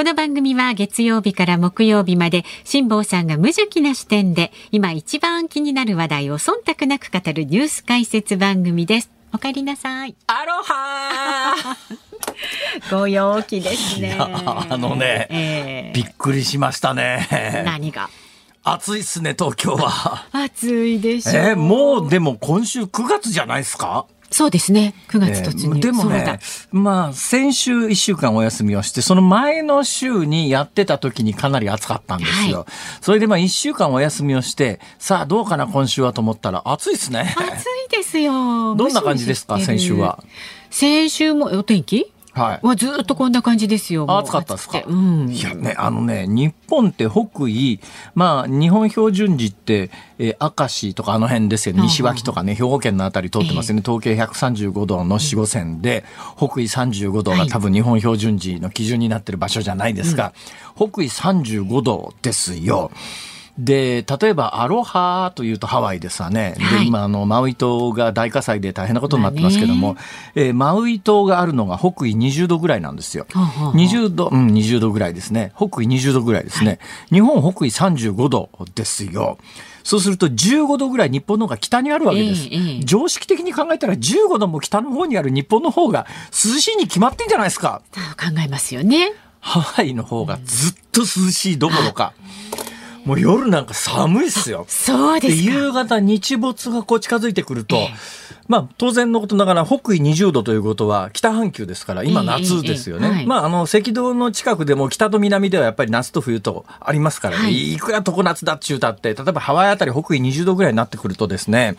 この番組は月曜日から木曜日まで辛坊さんが独自の視点で今一番気になる話題を忖度なく語るニュース解説番組です。お帰りなさい。アロハ ご陽気ですね。あのね、えー、びっくりしましたね。何が？暑いっすね、東京は。暑いでしょ。えー、もうでも今週9月じゃないですか？そうですね。9月突入。えー、でもね、まあ、先週1週間お休みをして、その前の週にやってた時にかなり暑かったんですよ。はい、それでまあ1週間お休みをして、さあどうかな今週はと思ったら暑いですね。暑いですよ。どんな感じですか先週は？先週もお天気？はい。はずっとこんな感じですよ。暑かったですか？うん、いやね、あのね、日本って北緯、まあ、日本標準時って、えー、明石とかあの辺ですよね。西脇とかね、兵庫県のあたり通ってますよね。東経135度の四五線で、北緯35度が多分日本標準時の基準になってる場所じゃないですが、うん、北緯35度ですよ。で、例えばアロハというとハワイですわね。はい、で、今、あの、マウイ島が大火災で大変なことになってますけども、まあ、えー、マウイ島があるのが北緯20度ぐらいなんですよ。はは20度、うん、20度ぐらいですね。北緯20度ぐらいですね。はい、日本北緯35度ですよ。そうすると15度ぐらい日本の方が北にあるわけです。えーえー、常識的に考えたら15度も北の方にある日本の方が涼しいに決まってんじゃないですか。考えますよね。ハワイの方がずっと涼しいどころか。もう夜なんか寒いっすよ。そうです夕方日没がこう近づいてくると、えー、まあ当然のことながら北緯20度ということは北半球ですから今夏ですよね。えはい、まああの赤道の近くでも北と南ではやっぱり夏と冬とありますから、ね、はい、いくら常夏だっちゅうたって例えばハワイあたり北緯20度ぐらいになってくるとですね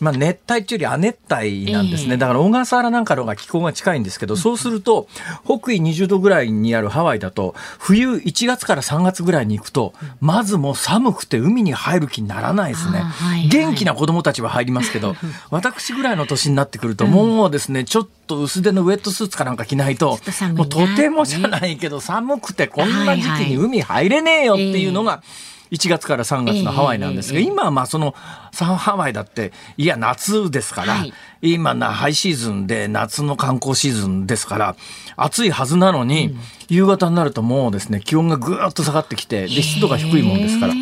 まあ、熱帯っていうより亜熱帯なんですね、だから小笠原なんかの方が気候が近いんですけど、そうすると北緯20度ぐらいにあるハワイだと冬1月から3月ぐらいに行くとまずもう寒くて海に入る気にならないですね、はいはい、元気な子供たちは入りますけど 私ぐらいの年になってくるともうですねちょっと薄手のウェットスーツかなんか着ないともうとてもじゃないけど寒くてこんな時期に海入れねえよっていうのが、はいはい1月から3月のハワイなんですが、今はまあそのハワイだっていや夏ですから、はい、今なハイシーズンで夏の観光シーズンですから暑いはずなのに、うん、夕方になるともうですね気温がぐーっと下がってきてで湿度が低いもんですから。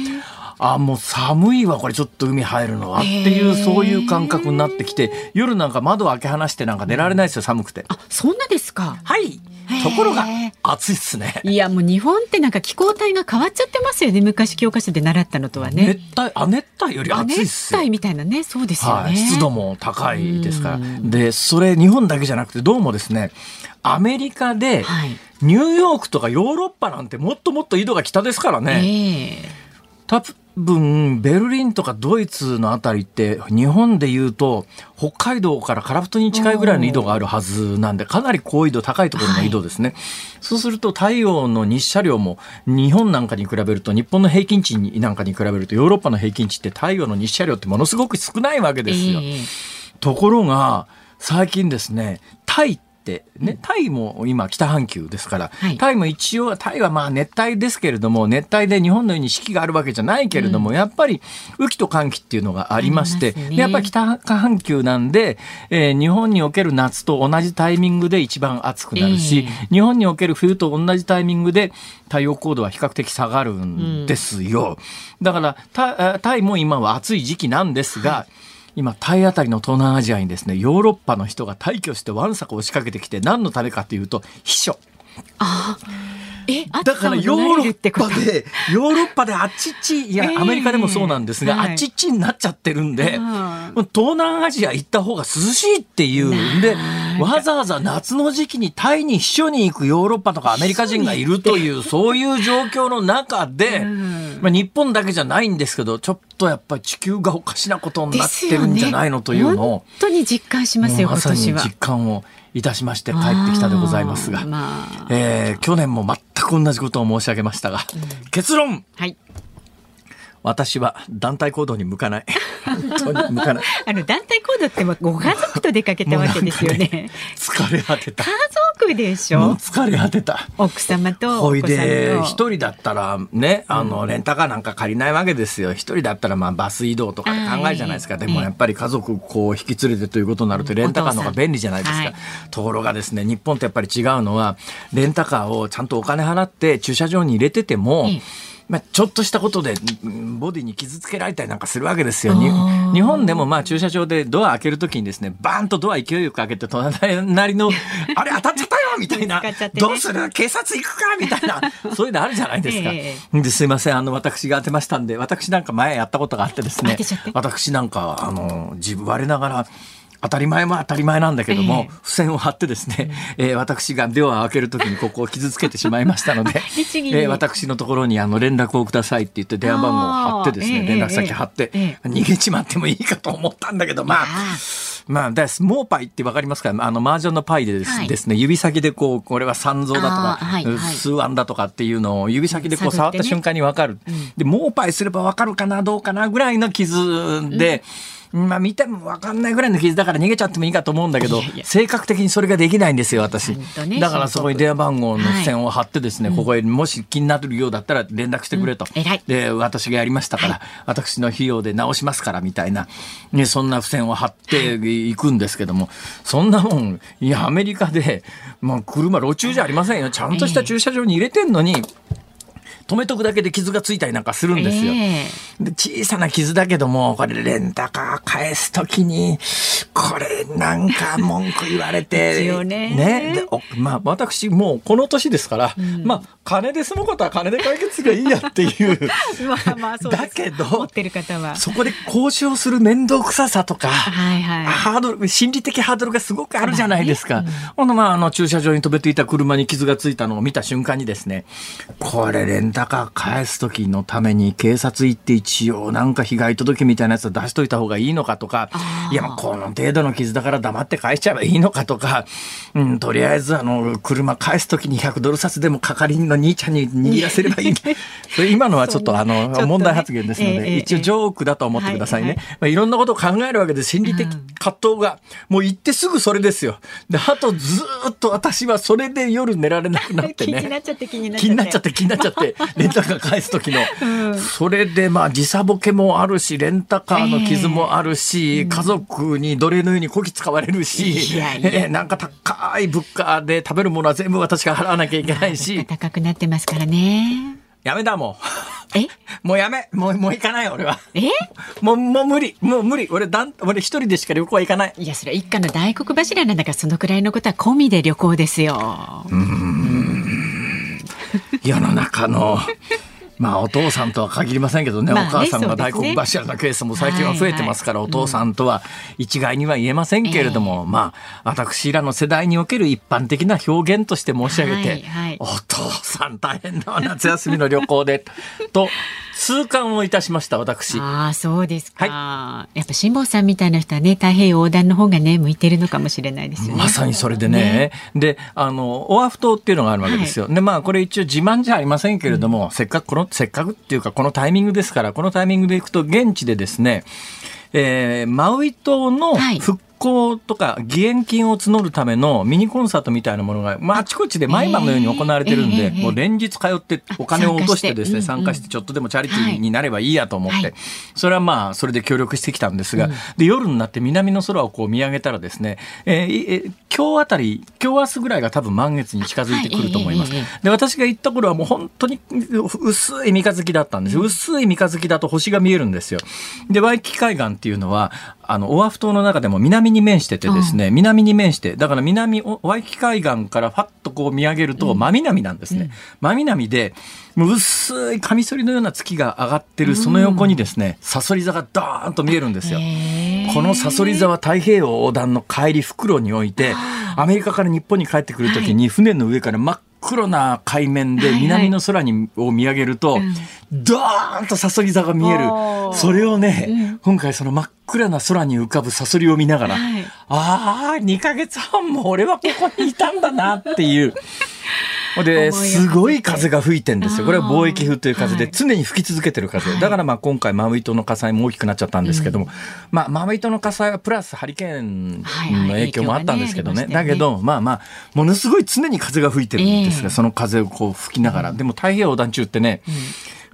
あもう寒いわこれちょっと海入るのはっていうそういう感覚になってきて夜なんか窓開け放してなんか寝られないですよ寒くて。あそんなですか。はい。ところが暑いっすね。いやもう日本ってなんか気候帯が変わっちゃってますよね昔教科書で習ったのとはね。熱帯亜熱帯より暑いっす熱帯みたいなねそうですよね、はい、湿度も高いですから。でそれ日本だけじゃなくてどうもですねアメリカで、ニューヨークとかヨーロッパなんてもっともっと緯度が北ですからね、えー多分ベルリンとかドイツのあたりって日本でいうと北海道からカラフトに近いぐらいの緯度があるはずなんでかなり高緯度高いところの緯度ですね、はい、そうすると太陽の日射量も日本なんかに比べると日本の平均値なんかに比べるとヨーロッパの平均値って太陽の日射量ってものすごく少ないわけですよ。えー、ところが最近ですねタイってね、タイも今北半球ですから、はい、タイも一応、タイはまあ熱帯ですけれども、熱帯で日本のように四季があるわけじゃないけれども、うん、やっぱり雨季と寒季っていうのがありまして、ね、やっぱり北半球なんで、えー、日本における夏と同じタイミングで一番暑くなるし、えー、日本における冬と同じタイミングで太陽高度は比較的下がるんですよ。うん、だからタイも今は暑い時期なんですが、はい今タイあたりの東南アジアにですねヨーロッパの人が退去してわんさかを仕掛けてきて何のためかというと秘書。ああだからヨーロッパでヨーロッパであっちっちいや、アメリカでもそうなんですが、あっちっちになっちゃってるんで、東南アジア行った方が涼しいっていうんでわざわざ夏の時期にタイに秘書に行くヨーロッパとかアメリカ人がいるというそう。いう状況の中で、まあ、日本だけじゃないんですけどちょっとやっぱり地球がおかしなことになってるんじゃないのというのを、本当に実感しますよまさに実感をいたしまして帰ってきたでございますが、まあ、えー、去年も全く同じことを申し上げましたが、うん、結論、はい、私は団体行動に向かない。本当に向かない。あの団体行動ってご家族と出かけたわけですよね。ね疲れ果てた。家族でしょ？疲れ果てた。奥様とほいで一人だったらね、あのレンタカーなんか借りないわけですよ。一人だったらまあバス移動とか考えるじゃないですか。でもやっぱり家族こう引き連れてということになるとレンタカーの方が便利じゃないですか。はい、ところがですね、日本ってやっぱり違うのはレンタカーをちゃんとお金払って駐車場に入れてても。うんまあ、ちょっとしたことでボディに傷つけられたりなんかするわけですよ。日本でもまあ駐車場でドア開けるときにですね、バーンとドア勢いよく開けて隣の、あれ当たっちゃったよみたいな、ね、どうする？警察行くか？みたいな、そういうのあるじゃないですか。えー、ですいません、あの、私が当てましたんで、私なんか前やったことがあってですね、私なんか、あの、自分我ながら、当たり前も当たり前なんだけども、えー、付箋を貼ってですね、えー、私がドアを開けるときにここを傷つけてしまいましたので、えー、私のところにあの連絡をくださいって言って電話番号を貼ってですね、連絡先貼って、逃げちまってもいいかと思ったんだけど、まあ、まあ、です。モーパイってわかりますか？あの、麻雀のパイでです,、ですね、指先でこう、これは三蔵だとか、数案だとかっていうのを指先でこう触った瞬間にわかる、で、モーパイすればわかるかな、どうかなぐらいの傷で、うんまあ見ても分かんないぐらいの傷だから逃げちゃってもいいかと思うんだけど性格的にそれができないんですよ私、ね、だからそこに電話番号の付箋を貼ってですね、はい、ここへもし気になるようだったら連絡してくれと、うん、で私がやりましたから、はい、私の費用で直しますからみたいな、ね、そんな付箋を貼っていくんですけどもそんなもんいやアメリカで、まあ、車路中じゃありませんよ。ちゃんとした駐車場に入れてんのに。止めとくだけで傷がついたりなんかするんですよ。えー、で小さな傷だけども、これレンタカー返すときに、これなんか文句言われて、ね。ね。でまあ私もうこの年ですから、うん、まあ金で済むことは金で解決すればいいやっていう。まあまあそうだけど、そこで交渉する面倒くささとか、はいはい、ハードル、心理的ハードルがすごくあるじゃないですか。ほ、んのまああの駐車場に止めていた車に傷がついたのを見た瞬間にですね、これレンタだか返す時のために警察行って一応なんか被害届みたいなやつ出しといた方がいいのかとか、いやもうこの程度の傷だから黙って返しちゃえばいいのかとか、うん、とりあえずあの、車返す時に100ドル札でも係員の兄ちゃんに握らせればいい。それ今のはちょっとあの、ね、問題発言ですので、えー、一応ジョークだと思ってくださいね。はいはいまあ、いろんなことを考えるわけで心理的葛藤が、もう行ってすぐそれですよ。で、あとずっと私はそれで夜寝られなくなってね。気になっちゃって。気になっちゃって気になっちゃって。レンタカー返す時の、うん、それでまあ時差ボケもあるしレンタカーの傷もあるし、えー、家族に奴隷のようにこき使われるし、いえー、なんか高い物価で食べるものは全部私が払わなきゃいけないし高くなってますからねやめだもう。え？もうやめ。もう、もう行かない俺は。え？もう、もう無理。もう無理。俺、だん、俺一人でしか旅行は行かない。いや、それ一家の大黒柱なんだから、そのくらいのことは込みで旅行ですよ。うん。世の中のまあお父さんとは限りませんけどね、まあね、お母さんが大黒柱なケースも最近は増えてますから、お父さんとは一概には言えませんけれども、まあ私らの世代における一般的な表現として申し上げて、はいはい、お父さん大変な夏休みの旅行でと痛感をいたしました私。ああそうですか、はい、やっぱ辛坊さんみたいな人はね太平洋横断の方がね向いてるのかもしれないですよね。まさにそれでね、ね、であのオアフ島っていうのがあるわけですよ、はい、でまあこれ一応自慢じゃありませんけれども、うん、せっかくこのせっかくっていうかこのタイミングですからこのタイミングでいくと現地でですねえー、マウイ島の復興とか義援金を募るためのミニコンサートみたいなものが、まあ、あちこちで毎晩のように行われてるんで、もう連日通ってお金を落としてですね、参加してちょっとでもチャリティーになればいいやと思って、それはまあ、それで協力してきたんですが、で、夜になって南の空をこう見上げたらですね、えー、今日あたり、今日明日ぐらいが多分満月に近づいてくると思います。で、私が行った頃はもう本当に薄い三日月だったんですよ。薄い三日月だと星が見えるんですよ。で、ワイキキ海岸っていうのは、あの、オアフ島の中でも南に面しててですね、南に面して、だから南、ワイキ海岸からファッとこう見上げると真南なんですね。うん、真南で、薄いカミソリのような月が上がってるその横にですね、さそり座がドーンと見えるんですよ。このさそり座は太平洋横断の帰り袋において、アメリカから日本に帰ってくるときに船の上から真っ黒な海面で南の空に、を見上げると、ドーンとさそり座が見える。それをね、今回その真っ暗な空に浮かぶさそりを見ながら、ああ、2ヶ月半も俺はここにいたんだなっていう。ですごい風が吹いてんですよ。これは貿易風という風で常に吹き続けてる風。だからまあ今回マウイ島の火災も大きくなっちゃったんですけども、まあマウイ島の火災はプラスハリケーンの影響もあったんですけどね。だけどまあまあものすごい常に風が吹いてるんですが、その風をこう吹きながら、でも太平洋横断中ってね。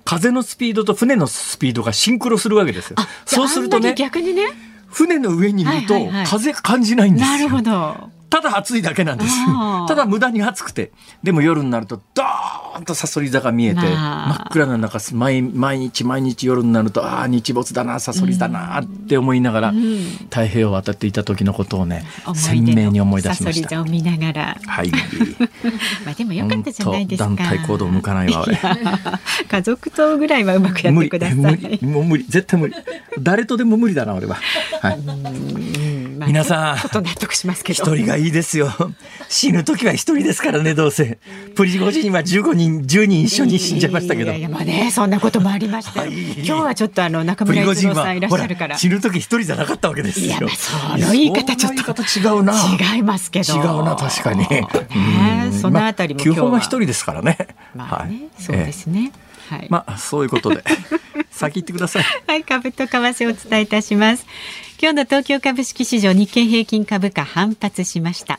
風のスピードと船のスピードがシンクロするわけですよ。そうするとね、逆にね、船の上にいると風感じないんですよ。なるほど。ただ暑いだけなんです。ただ無駄に暑くて。でも夜になるとドーンとサソリ座が見えて、真っ暗な中毎毎日毎日夜になるとああ日没だなサソリだなって思いながら、うん、太平洋を渡っていた時のことをね鮮明に思い出しました。サソリ座を見ながら。はい。まあでもよかったじゃないですか。団体行動向かないわ俺。家族とぐらいはうまくやってください。無理もう無理絶対無理。誰とでも無理だな俺は。はい。皆さん、ちょっと納得しますけど。一人がいいですよ。死ぬ時は一人ですからね、どうせ。プリゴジンは15人、10人一緒に死んじゃいましたけど。いやいや、まあね、そんなこともありました。はい、今日はちょっとあの、中村一郎さんいらっしゃるから。死ぬ時一人じゃなかったわけですよ。いや、まあ、その言い方ちょっと。違うな。違いますけど。違うな、確かに。ね、そのあたりも基本は一人ですからね。まあ、ね、はい、そうですね。はい、まあそういうことで。先行ってください。はい、株と為替をお伝えいたします。今日の東京株式市場日経平均株価反発しました。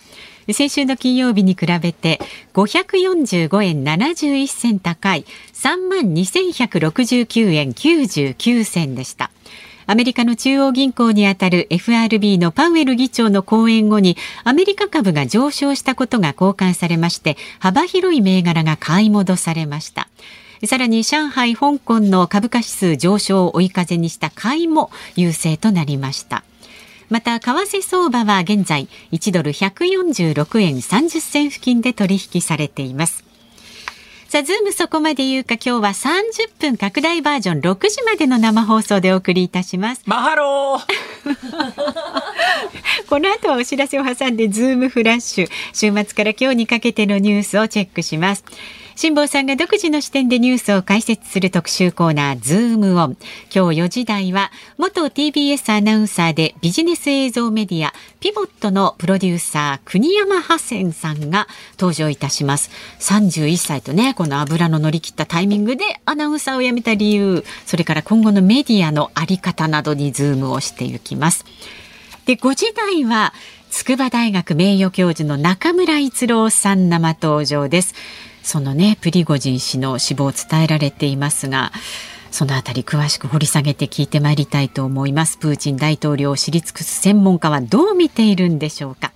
先週の金曜日に比べて545円71銭高い3万2169円99銭でした。アメリカの中央銀行にあたる FRB のパウエル議長の講演後にアメリカ株が上昇したことが交換されまして幅広い銘柄が買い戻されましたさらに上海、香港の株価指数上昇を追い風にした買いも優勢となりました。また為替相場は現在1ドル146円30銭付近で取引されています。さあ、ズームそこまで言うか今日は30分拡大バージョン6時までの生放送でお送りいたします。 Mahalo この後はお知らせを挟んでズームフラッシュ週末から今日にかけてのニュースをチェックします。辛坊さんが独自の視点でニュースを解説する特集コーナーズームオン今日4時台は元 TBS アナウンサーでビジネス映像メディア PIVOT のプロデューサー国山ハセンさんが登場いたします。31歳とね、この油の乗り切ったタイミングでアナウンサーを辞めた理由それから今後のメディアのあり方などにズームをしていきます。で5時台は筑波大学名誉教授の中村逸郎さん生登場です。そのねプリゴジン氏の死亡を伝えられていますがそのあたり詳しく掘り下げて聞いてまいりたいと思いますプーチン大統領を知り尽くす専門家はどう見ているんでしょうか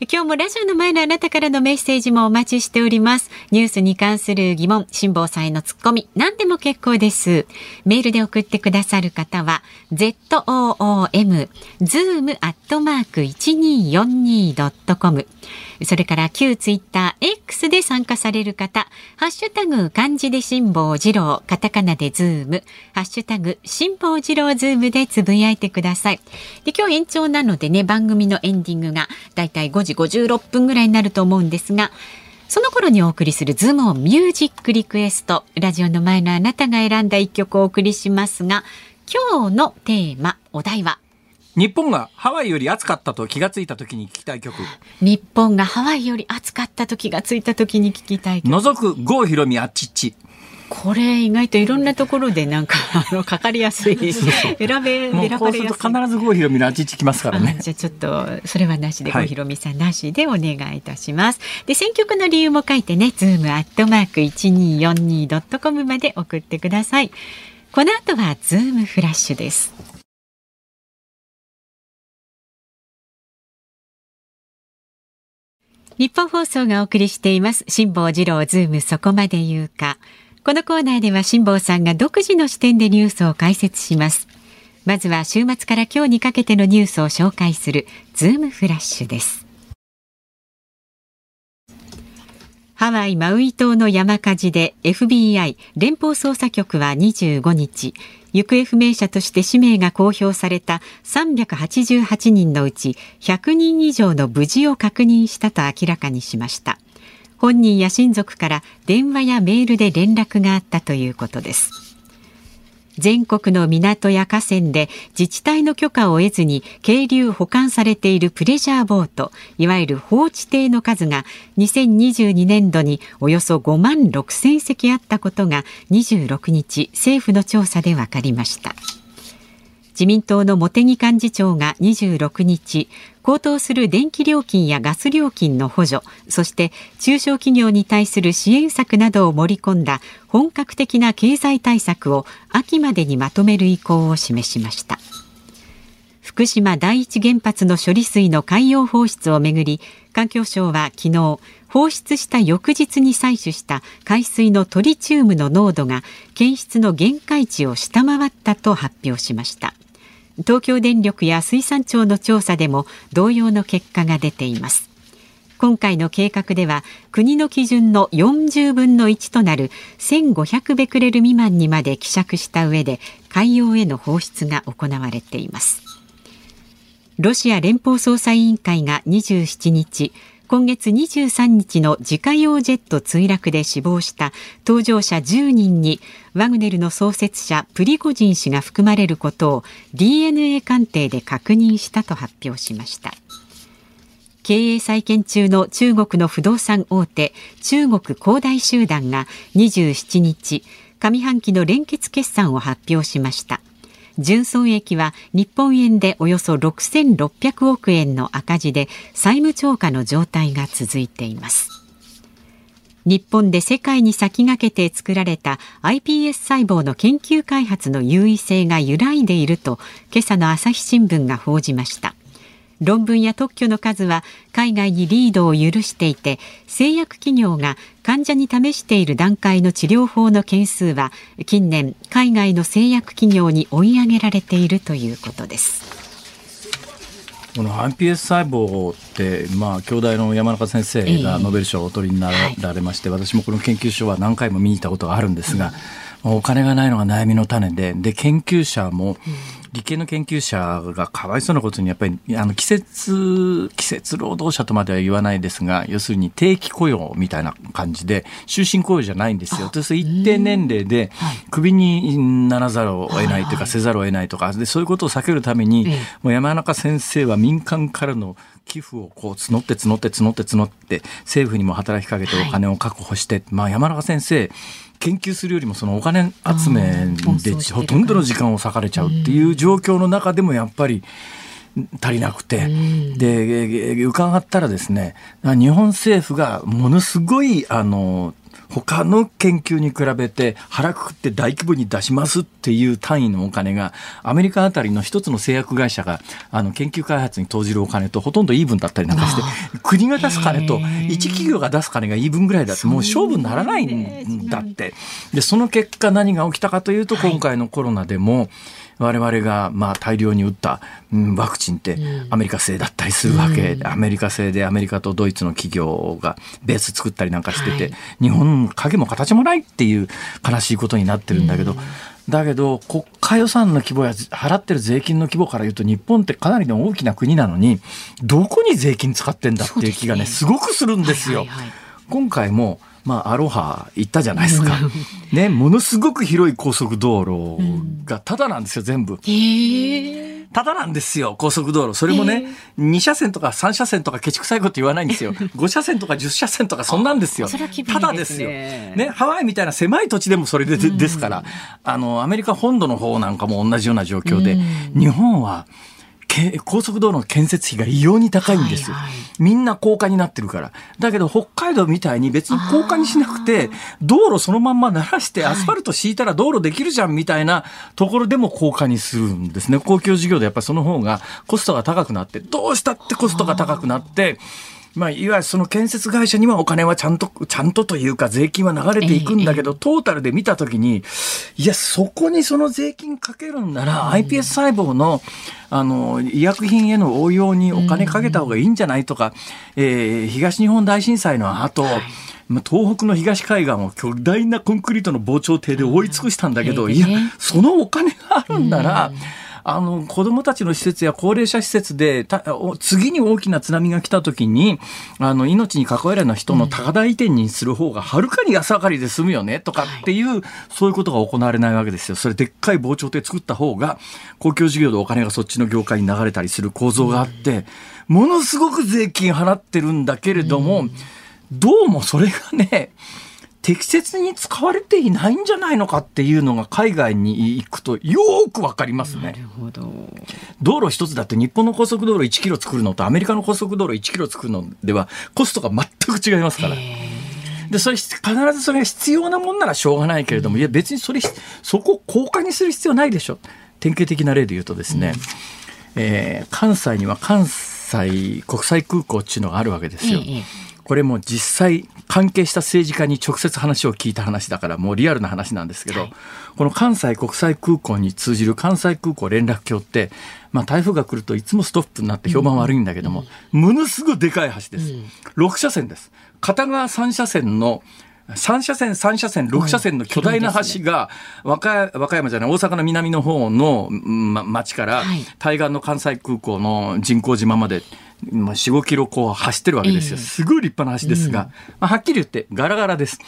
今日もラジオの前のあなたからのメッセージもお待ちしております。ニュースに関する疑問、辛坊さんへのツッコミ、何でも結構です。メールで送ってくださる方は、zoom、zoom、1242.com。それから旧ツイッター X で参加される方、ハッシュタグ漢字で辛坊治郎、カタカナでズーム、ハッシュタグ辛坊治郎ズームでつぶやいてください。で今日延長なのでね、番組のエンディングがだいたい5時56分ぐらいになると思うんですが、その頃にお送りするズームオンミュージックリクエスト。ラジオの前のあなたが選んだ一曲をお送りしますが、今日のテーマ、お題は日本がハワイより暑かったと気がついた時に聞きたい曲。日本がハワイより暑かったと気がついた時に聞きたい曲。除く郷ひろみあっちっち。これ意外といろんなところでなんか あのかかりやすい選べ選ばれやすい。必ず郷ひろみのあっちっちきますからね。じゃあちょっとそれはなしで、はい、郷ひろみさんなしでお願いいたします。で選曲の理由も書いてねズームアットマーク 1242.com まで送ってください。この後はズームフラッシュですニッポン放送がお送りしています。辛坊治郎ズームそこまで言うか。このコーナーでは辛坊さんが独自の視点でニュースを解説します。まずは週末から今日にかけてのニュースを紹介する。ズームフラッシュです。ハワイ・マウイ島の山火事で FBI 連邦捜査局は25日行方不明者として氏名が公表された388人のうち100人以上の無事を確認したと明らかにしました。本人や親族から電話やメールで連絡があったということです。全国の港や河川で自治体の許可を得ずに渓流保管されているプレジャーボートいわゆる放置艇の数が2022年度におよそ5万6000隻あったことが26日政府の調査で分かりました。自民党の茂木幹事長が26日高騰する電気料金やガス料金の補助そして中小企業に対する支援策などを盛り込んだ本格的な経済対策を秋までにまとめる意向を示しました。福島第一原発の処理水の海洋放出をめぐり環境省は昨日放出した翌日に採取した海水のトリチウムの濃度が検出の限界値を下回ったと発表しました。東京電力や水産庁の調査でも同様の結果が出ています。今回の計画では国の基準の40分の1となる1500ベクレル未満にまで希釈した上で海洋への放出が行われています。ロシア連邦捜査委員会が27日今月23日の自家用ジェット墜落で死亡した搭乗者10人にワグネルの創設者プリゴジン氏が含まれることを DNA 鑑定で確認したと発表しました。経営再建中の中国の不動産大手中国恒大集団が27日上半期の連結決算を発表しました。純損益は日本円でおよそ6600億円の赤字で債務超過の状態が続いています。日本で世界に先駆けて作られた iPS 細胞の研究開発の優位性が揺らいでいると今朝の朝日新聞が報じました。論文や特許の数は海外にリードを許していて製薬企業が患者に試している段階の治療法の件数は近年海外の製薬企業に追い上げられているということです。この iPS 細胞って、まあ、京大の山中先生がノーベル賞をお取りになられまして、えーはい、私もこの研究所は何回も見に行ったことがあるんですが、うん、お金がないのが悩みの種でで研究者も理系の研究者がかわいそうなことにやっぱりあの季節季節労働者とまでは言わないですが要するに定期雇用みたいな感じで終身雇用じゃないんですよ。そう一定年齢でクビにならざるを得ないというかせざるを得ないとかでそういうことを避けるためにもう山中先生は民間からの寄付をこう募って募って募って募って政府にも働きかけてお金を確保して、まあ山中先生研究するよりもそのお金集めでほとんどの時間を割かれちゃうっていう状況の中でもやっぱり足りなくて、で伺ったらですね日本政府がものすごいあの他の研究に比べて腹くくって大規模に出しますっていう単位のお金がアメリカあたりの一つの製薬会社があの研究開発に投じるお金とほとんどイーブンだったりなんかして国が出す金と一企業が出す金がイーブンぐらいだってもう勝負にならないんだって。でその結果何が起きたかというと今回のコロナでも、はい我々がまあ大量に打った、うん、ワクチンってアメリカ製だったりするわけ、うん、アメリカ製でアメリカとドイツの企業がベース作ったりなんかしてて、はい、日本影も形もないっていう悲しいことになってるんだけど、うん、だけど国家予算の規模や払ってる税金の規模から言うと日本ってかなりの大きな国なのにどこに税金使ってんだっていう気がねすごくするんですよ。今回もまあ、アロハ行ったじゃないですか。ね、ものすごく広い高速道路がただなんですよ、全部。ただなんですよ、高速道路。それもね、2車線とか3車線とかケチくさいこと言わないんですよ。5車線とか10車線とかそんなんですよ。ただですよ。ね、ハワイみたいな狭い土地でもそれでですから、あの、アメリカ本土の方なんかも同じような状況で、日本は、高速道路の建設費が異様に高いんです。よ、はいはい、みんな高架になってるから。だけど北海道みたいに別に高架にしなくて道路そのまんま鳴らしてアスファルト敷いたら道路できるじゃんみたいなところでも高架にするんですね。公共事業でやっぱりその方がコストが高くなってどうしたってコストが高くなってまあ、いわゆるその建設会社にはお金はちゃんと、ちゃんとというか税金は流れていくんだけど、トータルで見たときに、いや、そこにその税金かけるんなら、iPS 細胞の、あの、医薬品への応用にお金かけた方がいいんじゃないとか、えー、東日本大震災の後、東北の東海岸を巨大なコンクリートの防潮堤で覆い尽くしたんだけど、いや、そのお金があるんなら、あの子どもたちの施設や高齢者施設で次に大きな津波が来た時にあの命に関わるような人の高台移転にする方がはるかに安上がりで済むよねとかっていう、はい、そういうことが行われないわけですよ。それでっかい防潮堤作った方が公共事業でお金がそっちの業界に流れたりする構造があって、ものすごく税金払ってるんだけれども、どうもそれがね適切に使われていないんじゃないのかっていうのが海外に行くとよくわかりますね。道路一つだって日本の高速道路1キロ作るのとアメリカの高速道路1キロ作るのではコストが全く違いますから。で、それ必ずそれが必要なもんならしょうがないけれども、いや別にそれ、そこを高価にする必要ないでしょ。典型的な例で言うとですね、うん、えー、関西には関西国際空港っていうのがあるわけですよ。これも実際関係した政治家に直接話を聞いた話だからもうリアルな話なんですけど、はい、この関西国際空港に通じる関西空港連絡橋って、まあ、台風が来るといつもストップになって評判悪いんだけども、うん、ものすごいでかい橋です、うん、6車線です。片側3車線の3車線、3車線、6車線の巨大な橋が、和歌山じゃない、大阪の南の方の、ま、町から、対岸の関西空港の人工島までまあ、4、5キロこう走ってるわけですよ。すごい立派な橋ですが、まあ、はっきり言ってガラガラです。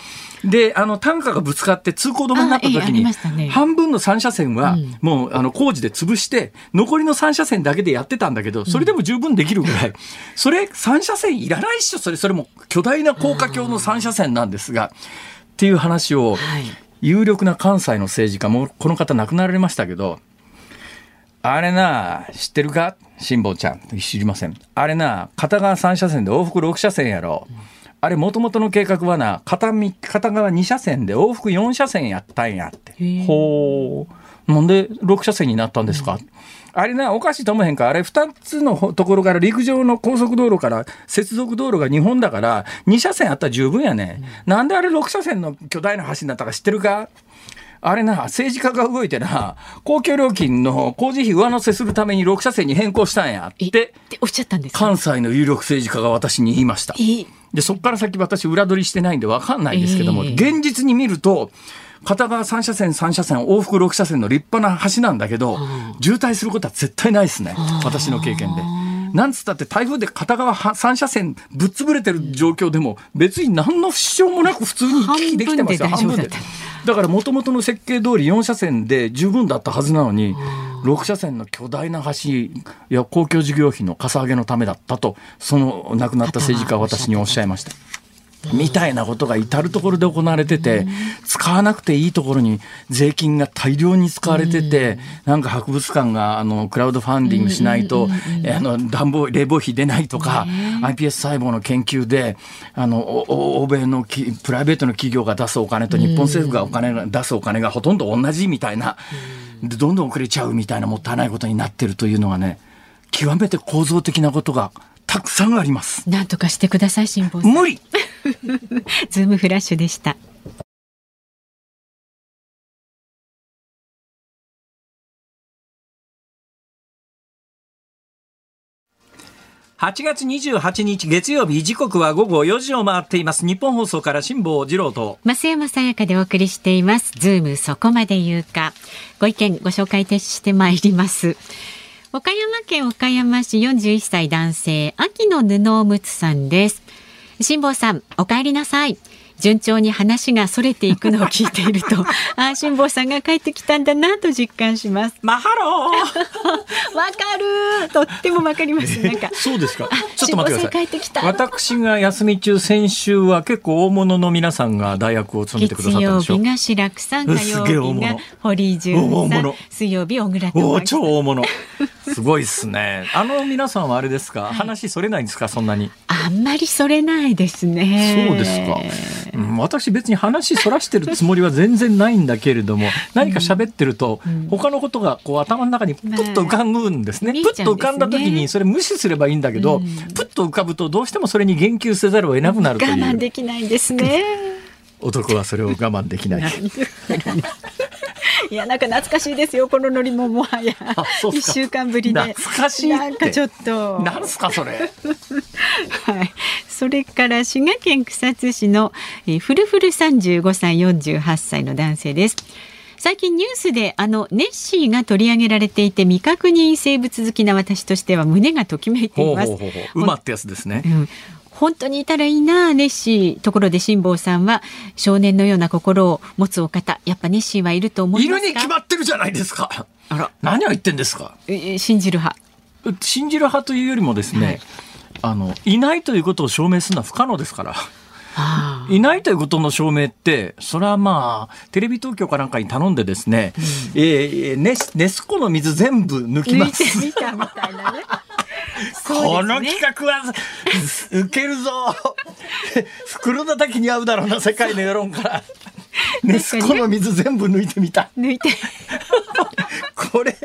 で、あの、単価がぶつかって通行止めになった時に、ね、半分の3車線はもうあの工事で潰して、残りの3車線だけでやってたんだけど、それでも十分できるぐらい、それ3車線いらないっしょ、それ、それも巨大な高架橋の3車線なんですが、っていう話を、有力な関西の政治家も、この方亡くなられましたけど、あれな、知ってるか？辛坊ちゃん。知りません。あれな、片側3車線で往復6車線やろ。あれ、もともとの計画はな、片片側2車線で往復4車線やったんやって。ほう。なんで6車線になったんですか、うん、あれな、おかしいと思えへんか？あれ、2つのところから陸上の高速道路から接続道路が日本だから、2車線あったら十分やね、うん。なんであれ6車線の巨大な橋になったか知ってるか？あれな、政治家が動いてな、公共料金の工事費上乗せするために6車線に変更したんやって、おっしゃったんです関西の有力政治家が私に言いました。で、そこから先私裏取りしてないんで分かんないですけども、現実に見ると、片側3車線3車線往復6車線の立派な橋なんだけど、渋滞することは絶対ないですね。私の経験で。なんつったって台風で片側3車線ぶっ潰れてる状況でも別に何の支障もなく普通に行き来できてますよ。半分で。だからもともとの設計通り4車線で十分だったはずなのに6車線の巨大な橋や公共事業費のかさ上げのためだったとその亡くなった政治家は私におっしゃいました。みたいなことが至る所で行われてて、使わなくていいところに税金が大量に使われてて、なんか博物館があのクラウドファンディングしないと、あの暖房、冷房費出ないとか、iPS 細胞の研究で、あの、欧米のプライベートの企業が出すお金と日本政府がお金が出すお金がほとんど同じみたいな、でどんどん遅れちゃうみたいなもったいないことになってるというのがね、極めて構造的なことがたくさんあります。なんとかしてください、辛坊。無理 ズームフラッシュでした。8月28日月曜日時刻は午後4時を回っていますニッポン放送から辛坊治郎と増山さやかでお送りしていますズームそこまで言うかご意見ご紹介してまいります岡山県岡山市41歳男性秋の布おむつさんです。辛坊さんお帰りなさい。順調に話がそれていくのを聞いていると あ辛坊さんが帰ってきたんだなと実感します。 mahalo。わかるとってもわかります。なんかそうですか？ちょっと待ってください。帰ってきた。私が休み中先週は結構大物の皆さんが大学を務めてくださったでしょ月曜日が白くさん火曜日が堀潤さん水曜日小倉お超大物すごいっすね。あの皆さんはあれですか、はい、話それないんですか？そんなに。あんまりそれないですね。そうですか。うん、私別に話そらしてるつもりは全然ないんだけれども何か喋ってると他のことがこう頭の中にプッと浮かぶんですね。プッと浮かんだ時にそれ無視すればいいんだけど、プッと浮かぶとどうしてもそれに言及せざるを得なくなるという。我慢できないんですね。男はそれを我慢できない。いやなんか懐かしいですよこのノリももはや。一週間ぶりで。懐かしいなんかちょっと。なんすかそれ。はい。それから滋賀県草津市のフルフル三十五歳四十八歳の男性です。最近ニュースであのネッシーが取り上げられていて未確認生物好きな私としては胸がときめいています。馬ってやつですね。うん本当にいたらいいなネッシーところで辛坊さんは少年のような心を持つお方やっぱネッシーはいると思いますか？いるに決まってるじゃないですか。あら。何を言ってんですか？信じる派。信じる派というよりもですね、はい、あのいないということを証明するのは不可能ですから。いないということの証明って、それはまあ、テレビ東京かなんかに頼んでですね、うん、えー、ネスネスコの水全部抜きます。抜いてみたみたいなね。この企画は受けるぞ。袋叩きに合うだろうな世界の世論から。ネスコの水全部抜いてみた。抜いて。これ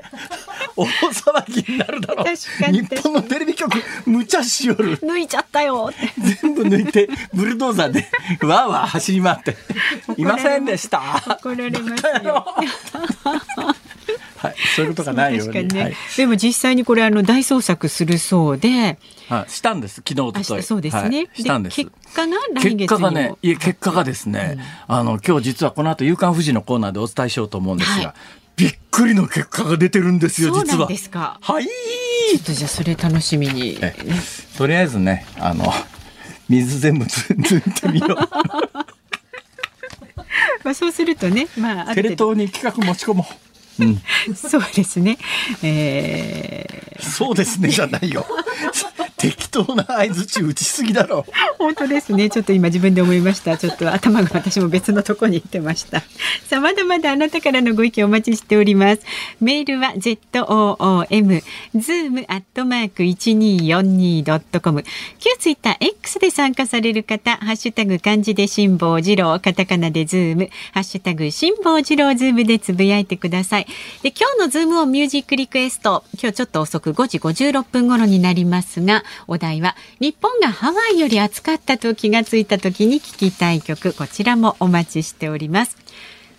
大騒ぎになるだろう。日本のテレビ局無茶しよる。抜いちゃったよ。全部抜いてブルドーザーでわーわー走り回って。いませんでした。怒られますよはい、そういうことがないように。ねはい、でも実際にこれあの大捜索するそうで、はい、したんです。昨日とそうですね。はい、したんです。結果が結果がね、いえ結果がですね、うん、あの今日実はこの後夕刊富士のコーナーでお伝えしようと思うんですが、びっくりの結果が出てるんですよ実は。ですか。はい。ちょっとじゃあそれ楽しみに。とりあえずねあの水全部抜いてみよう。まあそうするとね、まあテレ東に企画持ち込もう。うん、そうですね。えー、そうですねじゃないよ。適当な相槌打ちすぎだろう。本当ですね。ちょっと今自分で思いました。ちょっと頭が私も別のとこに行ってました。さあ、まだまだあなたからのご意見お待ちしております。メールは z o o m zoom アットマーク一二四二ドットコム。旧ツイッター X で参加される方、ハッシュタグ漢字で辛坊治郎、カタカナでズーム、ハッシュタグ辛坊治郎ズームでつぶやいてください。で、今日のズームオンミュージックリクエスト、今日ちょっと遅く5時56分頃になりますが。お題は日本がハワイより暑かったと気がついた時に聞きたい曲こちらもお待ちしております。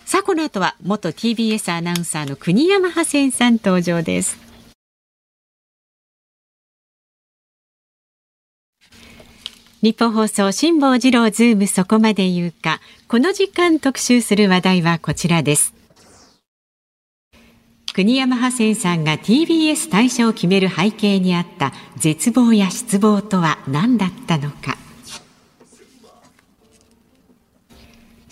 さあこの後は元 TBS アナウンサーの国山ハセンさん登場です。日本放送辛坊治郎ズームそこまで言うか。この時間特集する話題はこちらです。国山派生さんが TBS 退社を決める背景にあった絶望や失望とは何だったのか。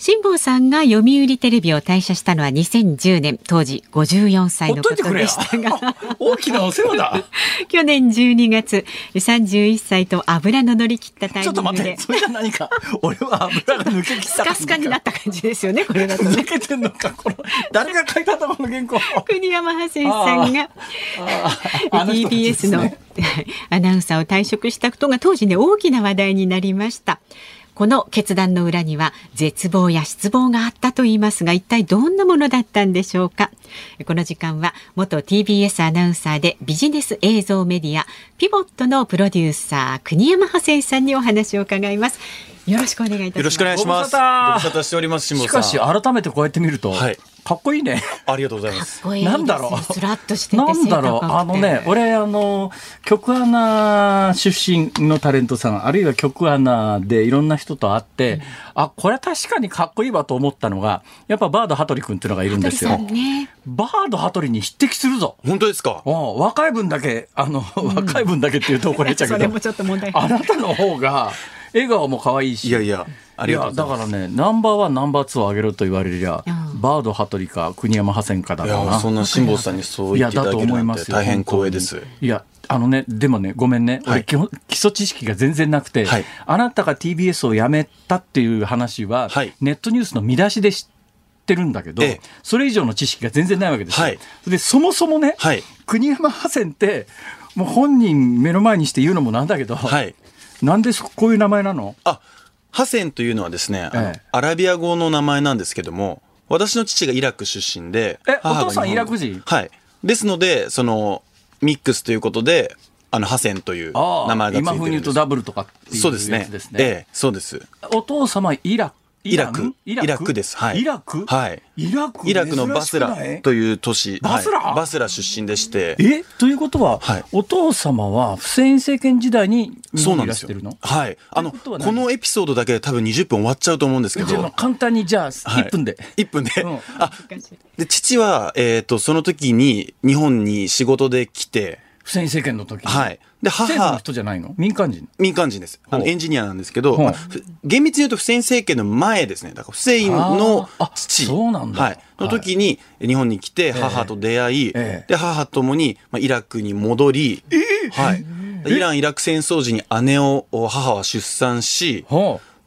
辛坊さんが読売テレビを退社したのは2010年当時54歳のことでしたが。大きなお世話だ。去年12月31歳と油の乗り切ったタイミングで。ちょっと待ってそれは何か。俺は油が抜けきったスカスカになった感じですよねこれだと、ね、抜けてんのかこの誰が書いたのこの原稿？国山ハセンさんが TBS の、アナウンサーを退職したことが当時ね大きな話題になりましたこの決断の裏には絶望や失望があったと言いますが一体どんなものだったんでしょうか？この時間は元 TBS アナウンサーでビジネス映像メディアピボットのプロデューサー国山派生さんにお話を伺います。よろしくお願いいたしますよろしくお願いしますご無沙汰しておりますしかし改めてこうやって見ると、はい、かっこいいね。ありがとうございます。いいなんだろう。スラッとしてなんだろう。あのね、俺、あの、曲アナ出身のタレントさん、あるいは曲アナでいろんな人と会って、うん、あ、これ確かにかっこいいわと思ったのが、やっぱバード羽鳥君っていうのがいるんですよ。ね、バード羽鳥に匹敵するぞ。本当ですか？若い分だけ、あの、うん、若い分だけって言うと怒られちゃうけど。それもちょっと問題。あなたの方が、笑顔も可愛いし。いやいや。ありがとうだからねナンバーワンナンバーツーを上げろと言われりゃ、うん、バード羽鳥か国山派遣かだろうな。そんな辛坊さんにそう言っていただけるなんて大変光栄です。いやあのね、でもね、ごめんね、はい、基本基礎知識が全然なくて、はい、あなたが TBS を辞めたっていう話は、はい、ネットニュースの見出しで知ってるんだけど、ええ、それ以上の知識が全然ないわけですよ。で、そもそもね、国山派遣って、もう本人目の前にして言うのもなんだけど、なんでこういう名前なの？あハセンというのはですね、ええ、アラビア語の名前なんですけども、私の父がイラク出身で、え、お父さんイラク人？はい。ですので、その、ミックスということで、あの、ハセンという名前がついてるんです。今風に言うとダブルとかっていうやつですね。そうですね。ええ、そうです。お父様イライラク。イラク？です。はい。イラク？はい。イラク？イラクのバスラという都市。バスラ、はい、バスラ出身でして。え？ということは、はい、お父様はフセイン政権時代に日本にいらしてるの？はい。あの、このエピソードだけで多分20分終わっちゃうと思うんですけど。簡単にじゃあ、1分で。はい、1分で。うん、あ、で、父は、えっ、ー、と、その時に日本に仕事で来て、フセイン政権の時はい。で、母。人じゃないの？民間人？民間人です。あの、エンジニアなんですけど、まあ、厳密に言うとフセイン政権の前ですね。だからフセインの父。そうなんだ。はい。の時に、日本に来て、母と出会い、えで、母ともに、まあ、イラクに戻り、えー、はい。イラン・イラク戦争時に姉を、母は出産し、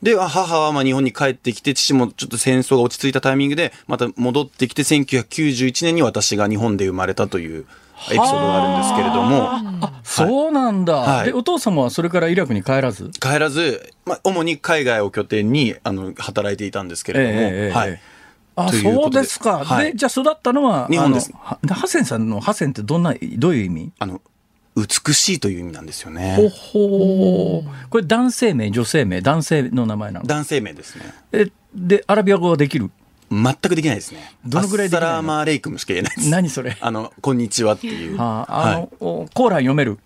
で、母はまあ日本に帰ってきて、父もちょっと戦争が落ち着いたタイミングで、また戻ってきて、1991年に私が日本で生まれたというエピソードがあるんですけれども。あ、そうなんだ、はい、で、お父様はそれからイラクに帰らず？帰らず、まあ、主に海外を拠点に、あの、働いていたんですけれども、えー、はい。あそうですか、はい、でじゃあ育ったのは日本です。ハセンさんのハセンってどんなどういう意味？あの美しいという意味なんですよね。ほほこれ男性名女性名男性の名前なの？男性名ですね。えでアラビア語はできる？全くできないですね。どのぐらいできないサラーマーレイクムしか言えないです。何それ？あの、こんにちはっていう。はあ、あの、はい、コーラン読める？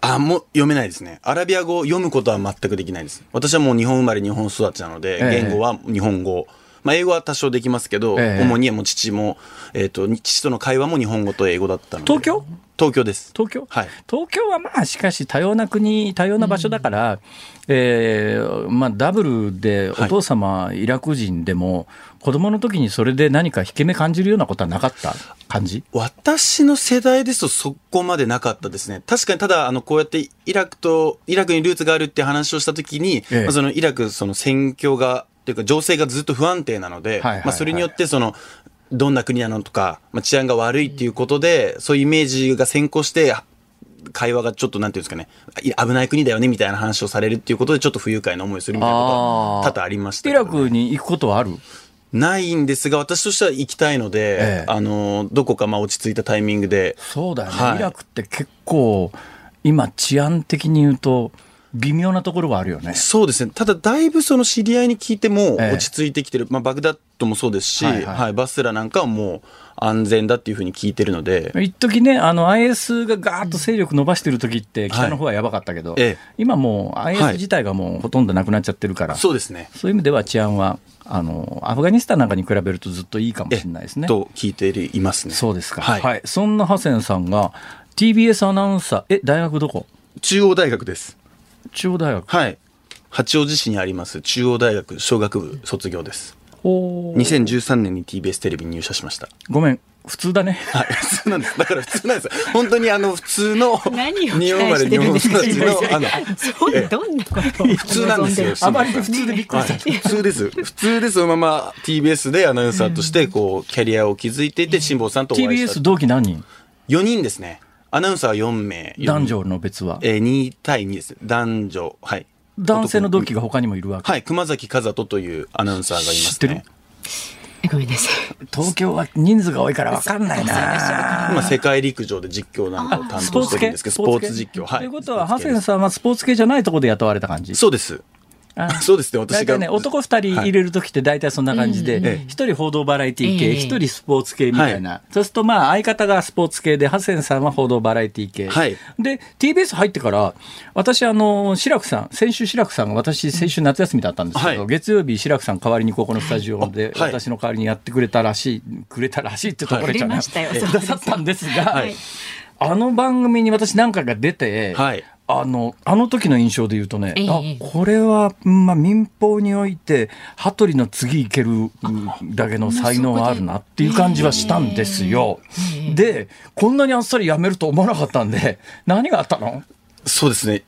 あ、もう読めないですね。アラビア語を読むことは全くできないです。私はもう日本生まれ日本育ちなので、ええ、言語は日本語。まあ、英語は多少できますけど、え、主にもう父も、えっ、ー、と、父との会話も日本語と英語だったので。東京？東京です。東京？はい。東京はまあ、しかし多様な国、多様な場所だから、うん、えー、まあ、ダブルでお父様、イラク人でも、子供の時にそれで何か引け目感じるようなことはなかった感じ？私の世代ですとそこまでなかったですね。確かにただ、あの、こうやってイラクと、イラクにルーツがあるって話をした時に、ええ、まあ、そのイラク、その戦況が、というか情勢がずっと不安定なので、まあ、それによってその、どんな国なのとか、まあ、治安が悪いっていうことで、そういうイメージが先行して、会話がちょっとなんていうんですかね、危ない国だよねみたいな話をされるっていうことで、ちょっと不愉快な思いをするみたいなことは多々ありました、ね、イラクに行くことはある？ないんですが、私としては行きたいので、ええ、あの、どこかまあ落ち着いたタイミングで。そうだよね。はい、イラクって結構、今治安的に言うと、微妙なところはあるよね。そうですね。ただ、だいぶその知り合いに聞いても落ち着いてきてる。ええ、まあ、バグダッドもそうですし、はい、はいはい、バスラなんかはもう安全だっていうふうに聞いてるので。一時ね、あの、IS がガーッと勢力伸ばしてる時って、北の方はやばかったけど、はい、今もう IS 自体がもうほとんどなくなっちゃってるから、そうですね。そういう意味では治安はあのアフガニスタンなんかに比べるとずっといいかもしれないですね。と聞いていますね。そうですか。はい。はい、そんなハセンさんが TBS アナウンサー、え、大学どこ？中央大学です。中央大学はい八王子市にあります中央大学小学部卒業です2013年に TBS テレビに入社しましたごめん普通だね。はい、普通なんです。だから普通なんです。本当にあの普通の日本まで日本育ちのあのどんなこと普通なんですよ。あまり普通でびっくりした、普通です。普通です。そのまま TBS でアナウンサーとしてこうキャリアを築いていて辛坊さんとお会いした。TBS 同期何人？4人ですね。アナウンサー4名。男女の別は？えー、2対2です。男女。はい。男性の同期が他にもいるわけはい。熊崎和人というアナウンサーがいますね。ごめんなさい。東京は人数が多いから分かんないな。今、世界陸上で実況なんかを担当してるんですけど、スポーツ実況。はい。ということは、ハセンさんはスポーツ系じゃないところで雇われた感じ？そうです。そうですね、私が。ね、男二人入れるときって大体そんな感じで、一、人報道バラエティ系、一、人スポーツ系みたいな。そうするとまあ相方がスポーツ系で、ハセンさんは報道バラエティ系。はい、で、TBS 入ってから、私あの、志らくさん、先週志らくさんが私先週夏休みだったんですけど、月曜日志らくさん代わりにここのスタジオで、私の代わりにやってくれたらしい、くれたらしいってところじゃない、くださったんですが、あの番組に私何回か出て、はい、あのあの時の印象で言うとね、えあこれは、まあ、民放において羽鳥の次いけるだけの才能があるなっていう感じはしたんですよ。でこんなにあっさりやめると思わなかったんで何があったの？そうですね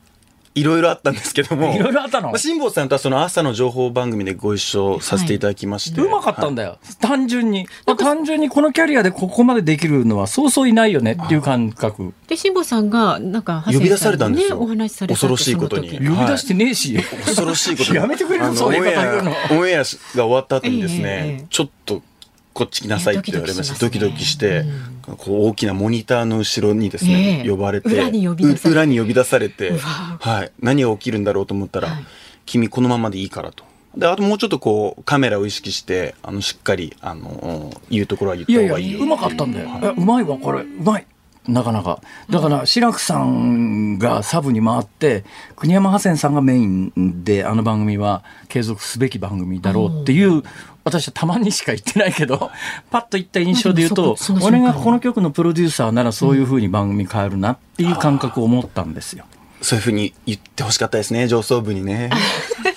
いろいろあったんですけども。いろいろあったの、まあ、辛坊さんとはその朝の情報番組でご一緒させていただきまして。はい、うまかったんだよ。はい、単純に。まあ、単純にこのキャリアでここまでできるのはそうそういないよねっていう感覚。で、辛坊さんが、なんか、呼び出されたんですよ。お話しされ恐ろしいことに。呼び出してねえし。恐ろしいことに。やめてくれるそういうこと言うの。オンエアが終わった後にですね、えー、ちょっと、こっち来なさいって言われました。ドキドキして、こう大きなモニターの後ろにですね、呼ばれて、裏に呼び出されて、はい、何が起きるんだろうと思ったら、君このままでいいからと。で、あともうちょっとこう、カメラを意識して、あの、しっかり、あの、言うところは言った方がいい。いやいや、うまかったんだよ。うまいわ、これ。うまい。なかなか。だから、志らくさんがサブに回って、国山ハセンさんがメインで、あの番組は継続すべき番組だろうっていう、私はたまにしか言ってないけど、パッといった印象で言うと、俺がこの曲のプロデューサーならそういうふうに番組変えるなっていう感覚を持ったんですよ。そういうふうに言ってほしかったですね、上層部にね。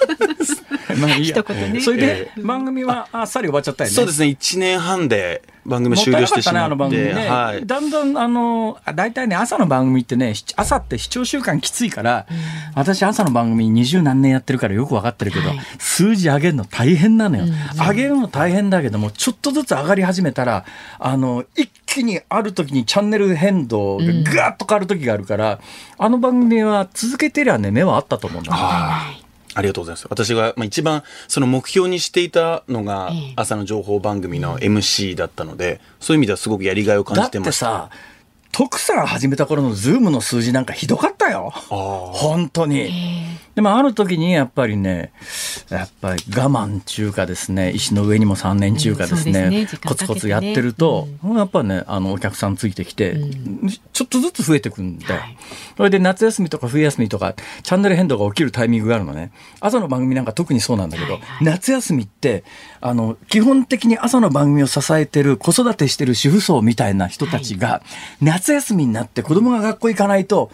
まあいいや。ね、それで、番組はあっさり終わっちゃったよね。そうですね、1年半で番組終了してしまって。ね、あの番組ね。はい、だんだん、あの、大体ね、朝の番組ってね、朝って視聴習慣きついから、うん、私朝の番組二十何年やってるからよくわかってるけど、はい、数字上げるの大変なのよ、うん。上げるの大変だけども、ちょっとずつ上がり始めたら、あの、一気にある時にチャンネル変動がガーッと変わる時があるから、うん、あの番組は続けてりゃね、目はあったと思うんだよね。ありがとうございます。私が、まあ、一番その目標にしていたのが朝の情報番組の MC だったので、そういう意味ではすごくやりがいを感じてます。だってさ、徳さん始めた頃のズームの数字なんかひどかったよ。本当に。でもある時にやっぱりね、やっぱり我慢中華ですね、石の上にも3年中華ですね、うんすね。コツコツやってると、うん、やっぱね、あの、お客さんついてきて、うん、ちょっとずつ増えてくんで、はい、それで夏休みとか冬休みとか、チャンネル変動が起きるタイミングがあるのね。朝の番組なんか特にそうなんだけど、はいはい、夏休みって、あの、基本的に朝の番組を支えてる子育てしてる主婦層みたいな人たちが、はい、夏休みになって子供が学校行かないと、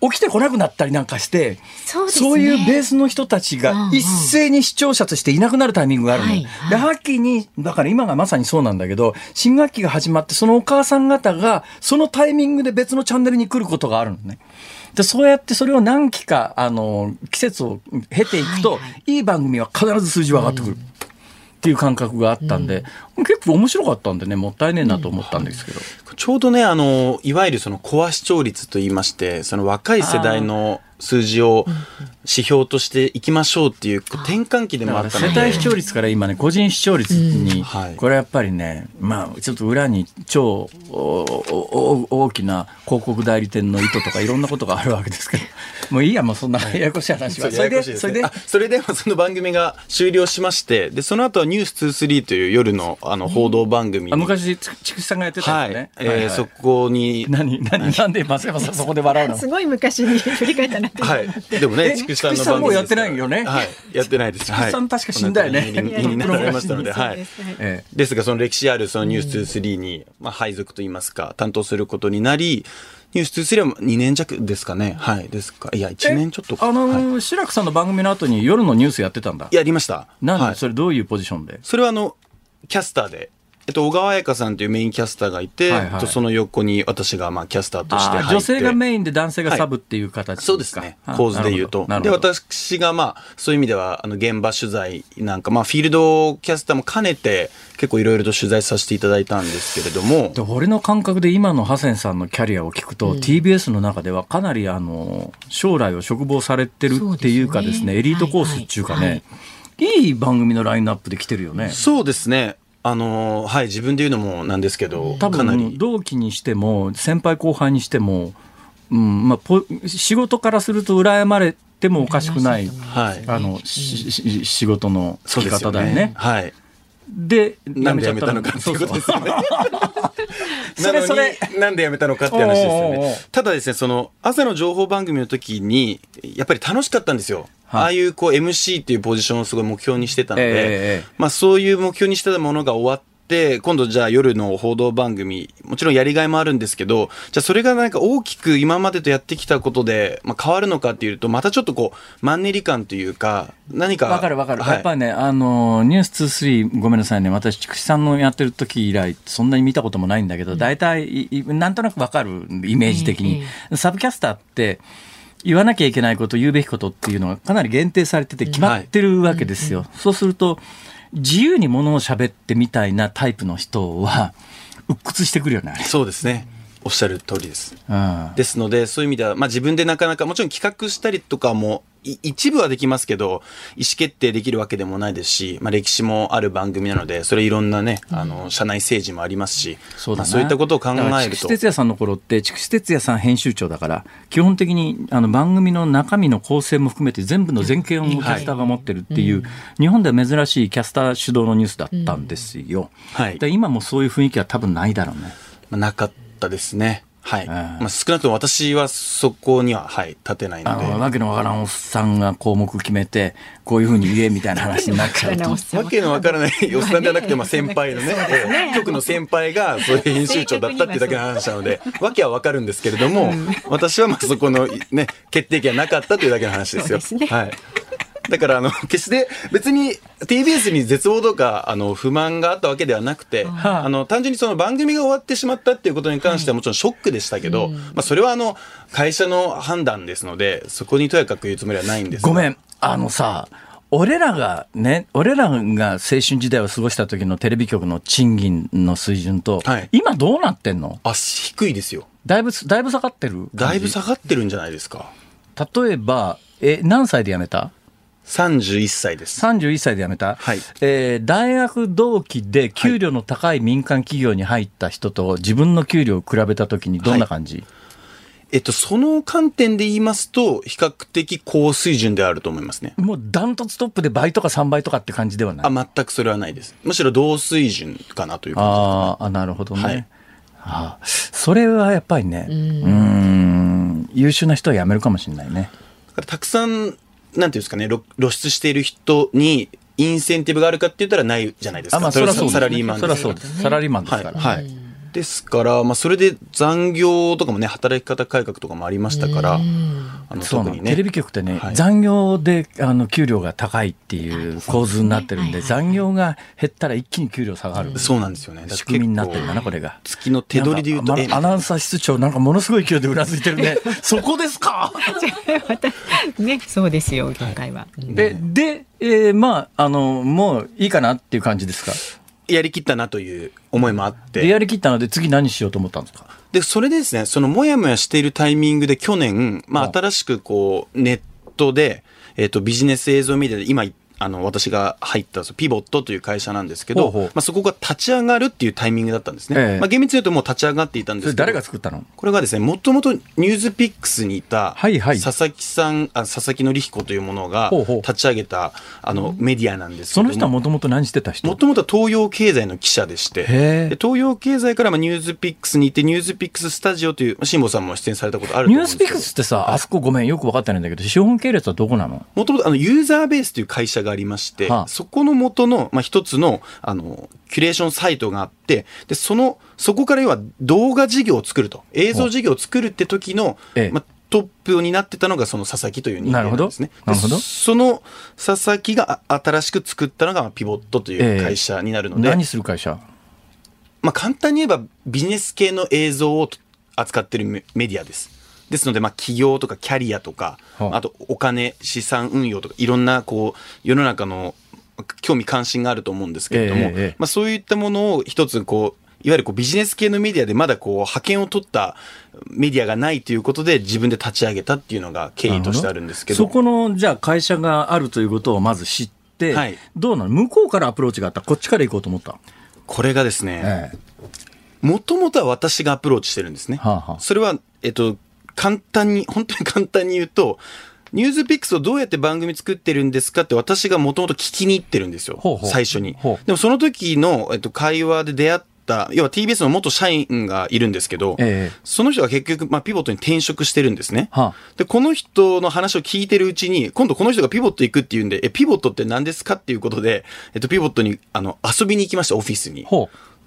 起きてこなくなったりなんかして、そうね、いうベースの人たちが一斉に視聴者としていなくなるタイミングがあるの。うんうん、で、秋に、だから今がまさにそうなんだけど、新学期が始まって、そのお母さん方が、そのタイミングで別のチャンネルに来ることがあるのね。で、そうやってそれを何期か、あの、季節を経ていくと、はいはい、いい番組は必ず数字は上がってくる。うんっていう感覚があったんで、うん、結構面白かったんでね、もったいねえなと思ったんですけど。うん、ちょうどね、あの、いわゆるそのコア視聴率と言いまして、その若い世代の数字を指標としていきましょうっていう転換期でもあったので。世帯視聴率から今ね個人視聴率に、これやっぱりねまあちょっと裏に超大きな広告代理店の意図とかいろんなことがあるわけですけどもういいやもうそんなややこしい話は、それで それでそれでその番組が終了しましてでその後は「ニュース2 3という夜のあの報道番組昔筑紫さんがやってたんですね、はい。えそこに何何なんで松山さんそこで笑うの？すごい昔に振り返ったなはい。でもね、筑紫さんの番組。もうやってないよね。はい。やってないです。筑紫さん確か死んだよね。になられましたので、はい。ですが、その歴史あるそのニュース2 3に、まあ、配属といいますか、担当することになり、ニュース2 3は2年弱ですかね。はい。ですか。いや、1年ちょっと。あの、志らくさんの番組の後に夜のニュースやってたんだ。やりました。なんで、それどういうポジションで？それはあの、キャスターでえっと、小川彩香さんというメインキャスターがいて、はいはい、その横に私がまあキャスターとして入って。女性がメインで男性がサブっていう形、はい、そうですね。構図で言うと。で私がまあそういう意味ではあの現場取材なんかまあフィールドキャスターも兼ねて結構いろいろと取材させていただいたんですけれども。で俺の感覚で今のハセンさんのキャリアを聞くと、うん、TBS の中ではかなりあの将来を嘱望されてるっていうかですね、ね、エリートコースっていうかね、はいはい、いい番組のラインナップで来てるよね。そうですね。あのはい自分で言うのもなんですけど多分同期にしても先輩後輩にしても、うんまあ、仕事からすると羨まれてもおかしくない、はい、あの、仕事のつき方だよね。ね。はい、でなんで辞めたのかっていうことですよね。なのになんで辞めたのかって話ですよね。ただですねその朝の情報番組の時にやっぱり楽しかったんですよ。ああいうこう MC っていうポジションをすごい目標にしてたので、えー、まあそういう目標にしてたものが終わって、今度じゃあ夜の報道番組、もちろんやりがいもあるんですけど、じゃあそれがなんか大きく今までとやってきたことで、まあ、変わるのかっていうと、またちょっとこう、マンネリ感というか、何か。わかるわかる、はい、やっぱりね、あの、ニュース23、ごめんなさいね、私、筑紫さんのやってる時以来、そんなに見たこともないんだけど、大体、なんとなくわかる、イメージ的に。サブキャスターって、言わなきゃいけないこと言うべきことっていうのがかなり限定されてて決まってるわけですよ。はい、そうすると自由にものを喋ってみたいなタイプの人は鬱屈してくるよね。そうですね。おっしゃる通りです。うん、ですので、そういう意味では、まあ、自分でなかなか、もちろん企画したりとかも一部はできますけど、意思決定できるわけでもないですし、まあ、歴史もある番組なので、それいろんなね、あの、社内政治もありますし、そうまあ、そういったことを考えると。哲也さんの頃って、筑紫哲也さん編集長だから、基本的にあの番組の中身の構成も含めて全部の全権をキャスターが持ってるっていう、はい、日本では珍しいキャスター主導のニュースだったんですよ。はい、今もそういう雰囲気は多分ないだろうね。まあ、なかったですね。はい。まあ、少なくとも私はそこには、はい、立てないので。わけのわからんおっさんが項目決めて、こういうふうに言えみたいな話になっちゃうと。わけのわからないおっさんじゃなくて、まあ先輩のね、ね局の先輩がそういう編集長だったっていうだけの話なので、わけはわかるんですけれども、私はまあそこのね、決定権はなかったというだけの話ですよ。すね、はい。だからあの 決して別に TBS に絶望とかあの不満があったわけではなくて、はあ、あの単純にその番組が終わってしまったっていうことに関してはもちろんショックでしたけど、はい、まあ、それはあの会社の判断ですのでそこにとやかく言うつもりはないんですごめん。あのさ俺らがね、俺らが青春時代を過ごした時のテレビ局の賃金の水準と、はい、今どうなってんの？あ、低いですよ。だいぶ、だいぶ下がってるだいぶ下がってるんじゃないですか。例えば、え、何歳で辞めた？31歳です。31歳で辞めた、はいえー、大学同期で給料の高い民間企業に入った人と自分の給料を比べたときにどんな感じ、はい、えっと、その観点で言いますと、比較的高水準であると思いますね。もうダントツトップで倍とか3倍とかって感じではない？あ、全くそれはないです。むしろ同水準かなという感じです、ね、ああ、なるほどね。はい、あそれはやっぱりね、うん、優秀な人は辞めるかもしれないね。たくさんなんていうんですかね、露出している人に、インセンティブがあるかって言ったらないじゃないですか。あ、まあ、それはサラリーマンです。そサラリーマンですから。はい。はいですから、まあ、それで残業とかもね、働き方改革とかもありましたから、あの特にね。テレビ局ってね、はい、残業であの給料が高いっていう構図になってるんで、残業が減ったら一気に給料下がる。そうなんですよね。仕組みになってるんだな、これが。月の手取りで言うと、アナウンサー室長、なんかものすごい勢いでうなずいてるね。そこですか？ね、そうですよ、今回は。で、で、えー、まあ、あの、もういいかなっていう感じですか？やりきったなという思いもあって。で、やりきったので次何しようと思ったんですか？で、それでですね、そのもやもやしているタイミングで去年、まあ新しくこう、ネットで、えっ、と、ビジネス映像メディアで今あの、私が入ったピボットという会社なんですけど、ほうほう。まあ、そこが立ち上がるっていうタイミングだったんですね。ええ、まあ、厳密に言うともう立ち上がっていたんですけど。誰が作ったの？これがですね、もともとニュースピックスにいた、佐々木さん、あ佐々木紀彦というものが立ち上げた、あの、メディアなんですけどその人はもともと何してた人？もともと東洋経済の記者でして、で東洋経済からまあニュースピックスに行って、ニュースピックススタジオという、辛坊さんも出演されたことあるニュースピックスってさ、あそこごめん、よく分かってないんだけど、資本系列はどこなの？もともとあのユーザーベースという会社がありまして、はあそこの元の、まあ、一つの、あの、キュレーションサイトがあって、で、その、そこから要は動画事業を作ると、映像事業を作るって時の、まあ、トップになってたのがその佐々木という人間なんですね。なるほど。その佐々木が新しく作ったのがピボットという会社になるので。えー、何する会社？まあ簡単に言えばビジネス系の映像を扱ってるメディアです。ですので、まあ、企業とかキャリアとか、あとお金、資産運用とか、いろんな、こう、世の中の興味関心があると思うんですけれども、えー、まあ、そういったものを一つこういわゆるこうビジネス系のメディアでまだこう派遣を取ったメディアがないということで自分で立ち上げたっていうのが経緯としてあるんですけど。そこのじゃあ会社があるということをまず知って、はい、どうなの？向こうからアプローチがあった。こっちから行こうと思った？これがですねもともとは私がアプローチしてるんですね。はあはあ、それは、えっと、簡単に、本当に簡単に言うと、ニュースピックスをどうやって番組作ってるんですかって私がもともと聞きに行ってるんですよ。ほうほう最初に。でもその時の、えっと、会話で出会った、要は TBS の元社員がいるんですけど、ええ、その人が結局、まあ、ピボットに転職してるんですね、はあ、で、この人の話を聞いてるうちに、今度この人がピボット行くっていうんで、え、ピボットって何ですかっていうことで、えっと、ピボットに、あの、遊びに行きました、オフィスに。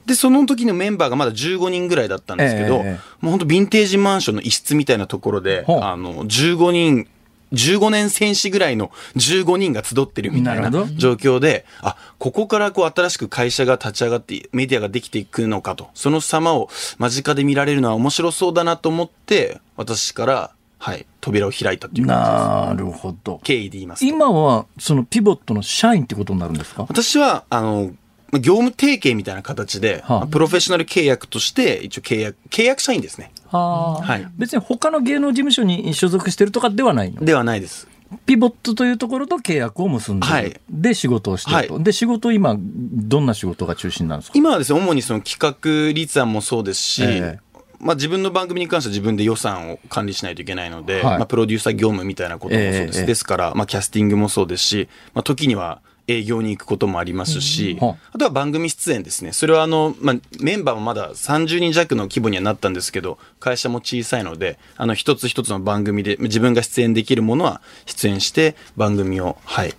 で、その時のメンバーがまだ15人ぐらいだったんですけど、え、もう本当ヴィンテージマンションの一室みたいなところで、あの、15人、15年戦士ぐらいの15人が集ってるみたいな状況で、あ、ここからこう新しく会社が立ち上がってメディアができていくのかと、その様を間近で見られるのは面白そうだなと思って、私から、はい、扉を開いたというなるほど。経緯で言います今は、そのピボットの社員ってことになるんですか？私は、あの、業務提携みたいな形で、はあ、プロフェッショナル契約として一応契約、契約社員ですね。ははい。別に他の芸能事務所に所属してるとかではないの？ではないです。ピボットというところと契約を結んで、はい、で仕事をしてると、はい、で仕事今どんな仕事が中心なんですか？今はですね主にその企画立案もそうですし、えーまあ、自分の番組に関しては自分で予算を管理しないといけないので、はい、まあ、プロデューサー業務みたいなこともそうです。えー、ですから、まあ、キャスティングもそうですし、まあ、時には営業に行くこともありますし、うん、あとは番組出演ですね。それはあの、まあ、メンバーもまだ30人弱の規模にはなったんですけど、会社も小さいので、あの、一つ一つの番組で自分が出演できるものは出演して、番組を、はい、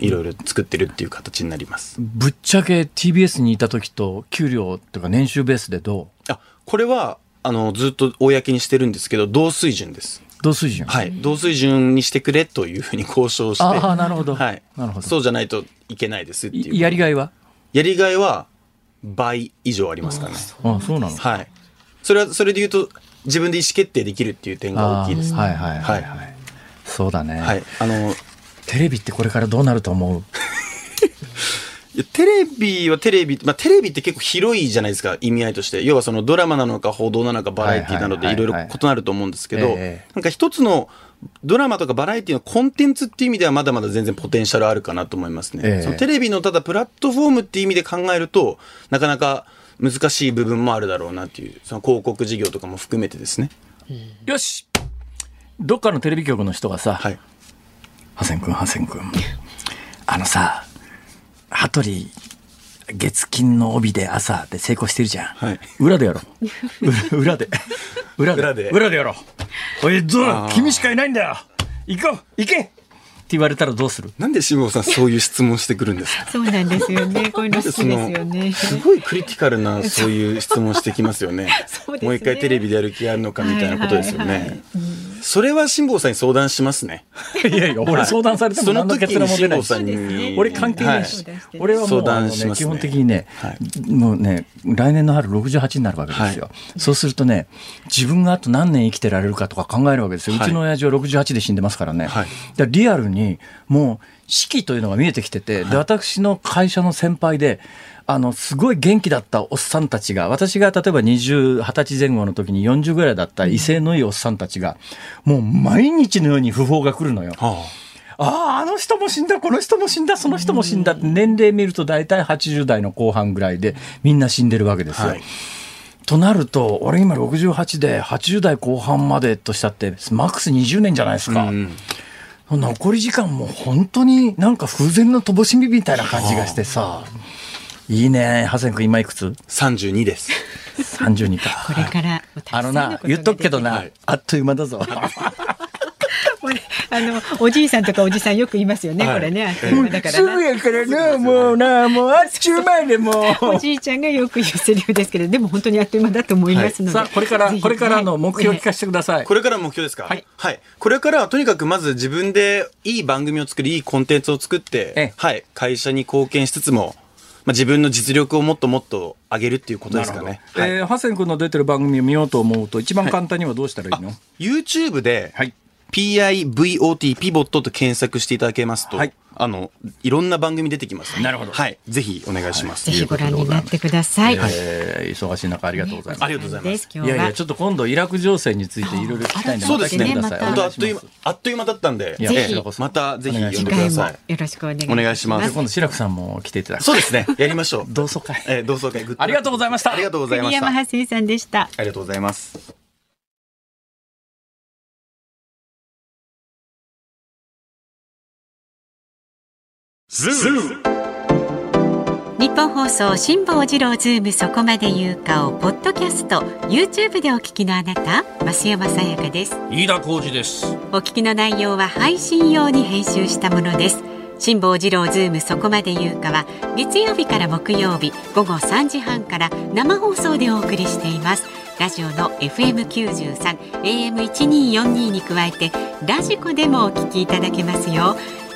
いろいろ作ってるっていう形になります。ぶっちゃけ TBS にいた時と給料とか年収ベースでどう？あ、これは、あの、ずっと公にしてるんですけど、同水準です。同水準はい。同水準にしてくれというふうに交渉して。ああ、なるほど。はい。なるほど。そうじゃないといけないですっていう。やりがいは？やりがいは倍以上ありますかね。ああ、そうなの？はい。それは、それで言うと、自分で意思決定できるっていう点が大きいです、ね。はいはいはい、はい。そうだね。はい。あの、テレビってこれからどうなると思う？テレビはテレビ、まあ、テレビって結構広いじゃないですか、意味合いとして。要はそのドラマなのか報道なのかバラエティなのでいろいろ異なると思うんですけど、なんか一つのドラマとかバラエティのコンテンツっていう意味ではまだまだ全然ポテンシャルあるかなと思いますね。えそのテレビのただプラットフォームっていう意味で考えると、なかなか難しい部分もあるだろうなっていう、その広告事業とかも含めてですね。よしどっかのテレビ局の人がさ、はい。ハセン君、ハセン君。あのさ、羽鳥月金の帯で朝で成功してるじゃん、はい、裏でやろう。裏で。裏で。裏で。裏でやろう。おいどう君しかいないんだよ。行こう。行け。って言われたらどうする？なんで下尾さんそういう質問してくるんですか？そうなんですよね。こういうの好きですよね。すごいクリティカルなそういう質問してきますよね。ね、もう一回テレビでやる気あるのかみたいなことですよね、はいはいはい。うんそれは辛坊さんに相談しますね。いやいや、俺相談されても何の結論も出ないし。俺関係ないし。俺はもう、ね、基本的にね、もうね、来年の春68になるわけですよ。そうするとね、自分があと何年生きてられるかとか考えるわけですよ。うちの親父は68で死んでますからね。リアルに、もう、四季というのが見えてきてて、で、私の会社の先輩で、あの、すごい元気だったおっさんたちが、私が例えば20、20歳前後の時に40ぐらいだった威勢のいいおっさんたちが、もう毎日のように訃報が来るのよ。はあああ、あの人も死んだ、この人も死んだ、その人も死んだって、年齢見ると大体80代の後半ぐらいで、みんな死んでるわけですよ。はい、となると、俺今68で、80代後半までとしたって、マックス20年じゃないですか。うん残り時間も本当になんか風前の乏しみみたいな感じがしてさ。はあいいね。ハセン君今いくつ ?32 です。32か。これからあのな、言っとくけどな、はい、あっという間だぞ。これあのおじいさんとかおじさんよく言いますよね、はい、これね。だからすぐやからな、もうな、もうあっちゅう前でもおじいちゃんがよく言うセリフですけど、でも本当にあっという間だと思いますので。はい、さあこれからこれからの目標を聞かせてください。これから目標ですか？はい。はい。これからはとにかくまず自分でいい番組を作り、いいコンテンツを作って、はい、会社に貢献しつつも。まあ、自分の実力をもっともっと上げるっていうことですかね。はい、えー、ハセン君の出てる番組を見ようと思うと、一番簡単にはどうしたらいいの、はい、?YouTube で、はい、PIVOT ピボットと検索していただけますと、はい、あの、いろんな番組出てきます、なるほど。はい。ぜひお願いします。ぜひご覧になってください。えー、忙しい中ありがとうございます。ありがとうございます。いやいや、ちょっと今度イラク情勢についていろいろ聞きたいんで、そうですね。本当あっという間、あっという間だったんで、ぜひまたぜひ呼んでください。よろしくお願いします。お願いします。今度志くさんも来ていただく。そうですね。やりましょう。同窓会。え同窓会。ありがとうございました。ありがとうございました。山橋さんでした。ありがとうございます。日本放送辛坊治郎ズームそこまで言うかをポッドキャスト YouTube でお聞きのあなた増山さやかです。飯田浩司です。お聞きの内容は配信用に編集したものです。辛坊治郎ズームそこまで言うかは月曜日から木曜日午後3時半から生放送でお送りしています。ラジオの FM93 AM1242 に加えてラジコでもお聞きいただけますよ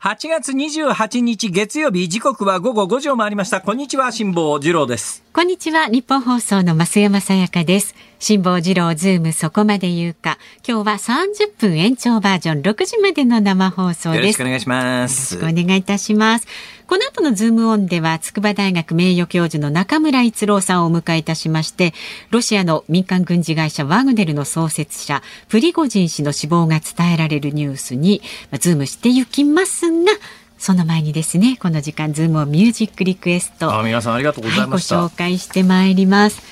8月28日月曜日時刻は午後5時を回りました。こんにちは辛坊治郎です。こんにちはニッポン放送の増山さやかです。辛坊治郎ズームそこまで言うか。今日は30分延長バージョン。6時までの生放送です。よろしくお願いします。よろしくお願いいたします。この後のズームオンでは筑波大学名誉教授の中村逸郎さんをお迎えいたしましてロシアの民間軍事会社ワグネルの創設者プリゴジン氏の死亡が伝えられるニュースにズームしていきますがその前にですねこの時間ズームオンミュージックリクエスト。あ皆さんありがとうございまし、はい、ご紹介してまいります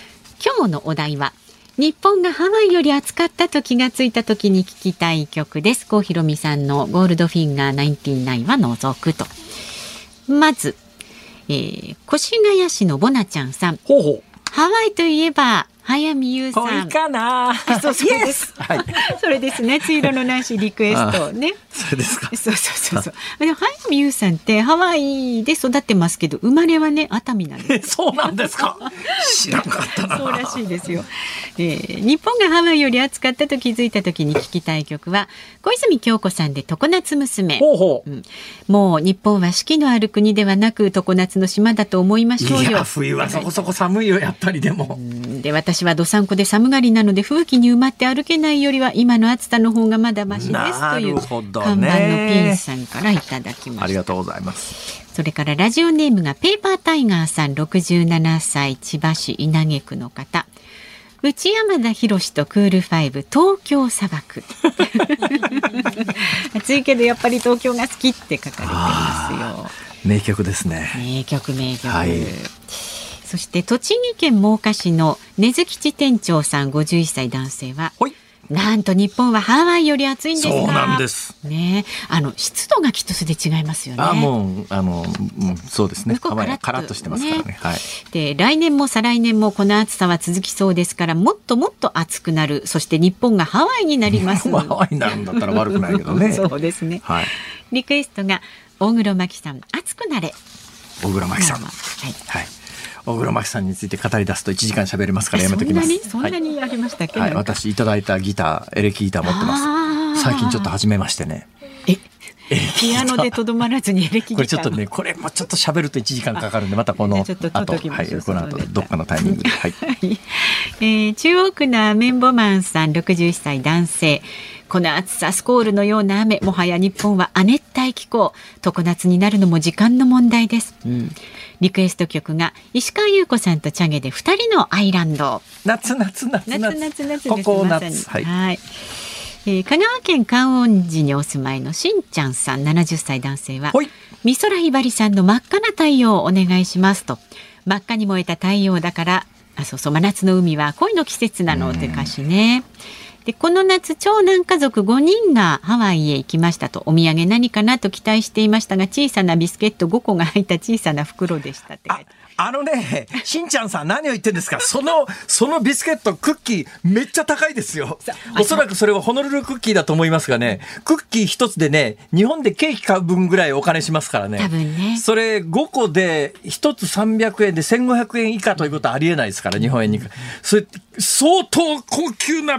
今日のお題は日本がハワイより暑かったと気がついた時に聞きたい曲です。郷ひろみさんのゴールドフィンガー99は除くと。まず、えー、越谷市のボナちゃんさん。ほうほう。ハワイといえば、早見優さん。かな。そうそうです。はい。それですね。追路のなしリクエストね。それですか。そうそうそうそう。で早見優さんってハワイで育ってますけど、生まれはね熱海なんです。そうなんですか？知らんかったな。そうらしいですよ。えー、日本がハワイより暑かったと気づいた時に聞きたい曲は小泉京子さんで常夏娘。ほうほう、うん、もう日本は四季のある国ではなく常夏の島だと思いましょうよ。冬はそこそこ寒いよやっぱりでも。で私はどさんこで寒がりなので風紀に埋まって歩けないよりは今の暑さの方がまだましですという看板のピンさんからいただきました。ありがとうございます。それからラジオネームがペーパータイガーさん67歳千葉市稲毛区の方。内山田博とクールファイブ東京砂漠。暑いけどやっぱり東京が好きって書かれてますよ。名曲ですね。名曲名曲、はい。そして栃木県真岡市の根津吉店長さん51歳男性は、なんと日本はハワイより暑いんですそうなんです。ね、あの湿度がきっとそれで違いますよね。あ、もうあの、うん、そうですね。ハワイカラッとしてますからね。ねはい。で来年も再来年もこの暑さは続きそうですから、もっともっと暑くなる。そして日本がハワイになります。ハワイになるんだったら悪くないけどね。そうですね。はい。リクエストが大黒摩季さん、暑くなれ。大黒摩季さん。はい。はい小黒摩季さんについて語り出すと1時間喋れますからやめときます。そんなに？ありましたっけ、はい、私いただいたギターエレキギター持ってます。最近ちょっと始めましてね。え？ピアノでとどまらずにエレキこれちょっとねこれもちょっと喋ると1時間かかるんでまたこの後はいこの後どっかのタイミングで。はい、えー、中央区のアメンボマンさん61歳男性この暑さスコールのような雨もはや日本は亜熱帯気候常夏になるのも時間の問題です、うん、リクエスト曲が石川優子さんとチャゲで二人のアイランド。夏夏夏夏。夏夏ここ夏。はい、はい。えー、香川県観音寺にお住まいのしんちゃんさん70歳男性は美空ひばりさんの真っ赤な太陽をお願いしますと。真っ赤に燃えた太陽だからあそうそう真夏の海は恋の季節なのって歌詞ね。でこの夏長男家族5人がハワイへ行きましたとお土産何かなと期待していましたが小さなビスケット5個が入った小さな袋でしたって書いてあのね、しんちゃんさん何を言ってんですか？その、そのビスケット、クッキー、めっちゃ高いですよ。おそらくそれはホノルルクッキーだと思いますがね、クッキー一つでね、日本でケーキ買う分ぐらいお金しますからね。多分ね。それ5個で1つ300円で1500円以下ということはありえないですから、日本円に。それ、相当高級な、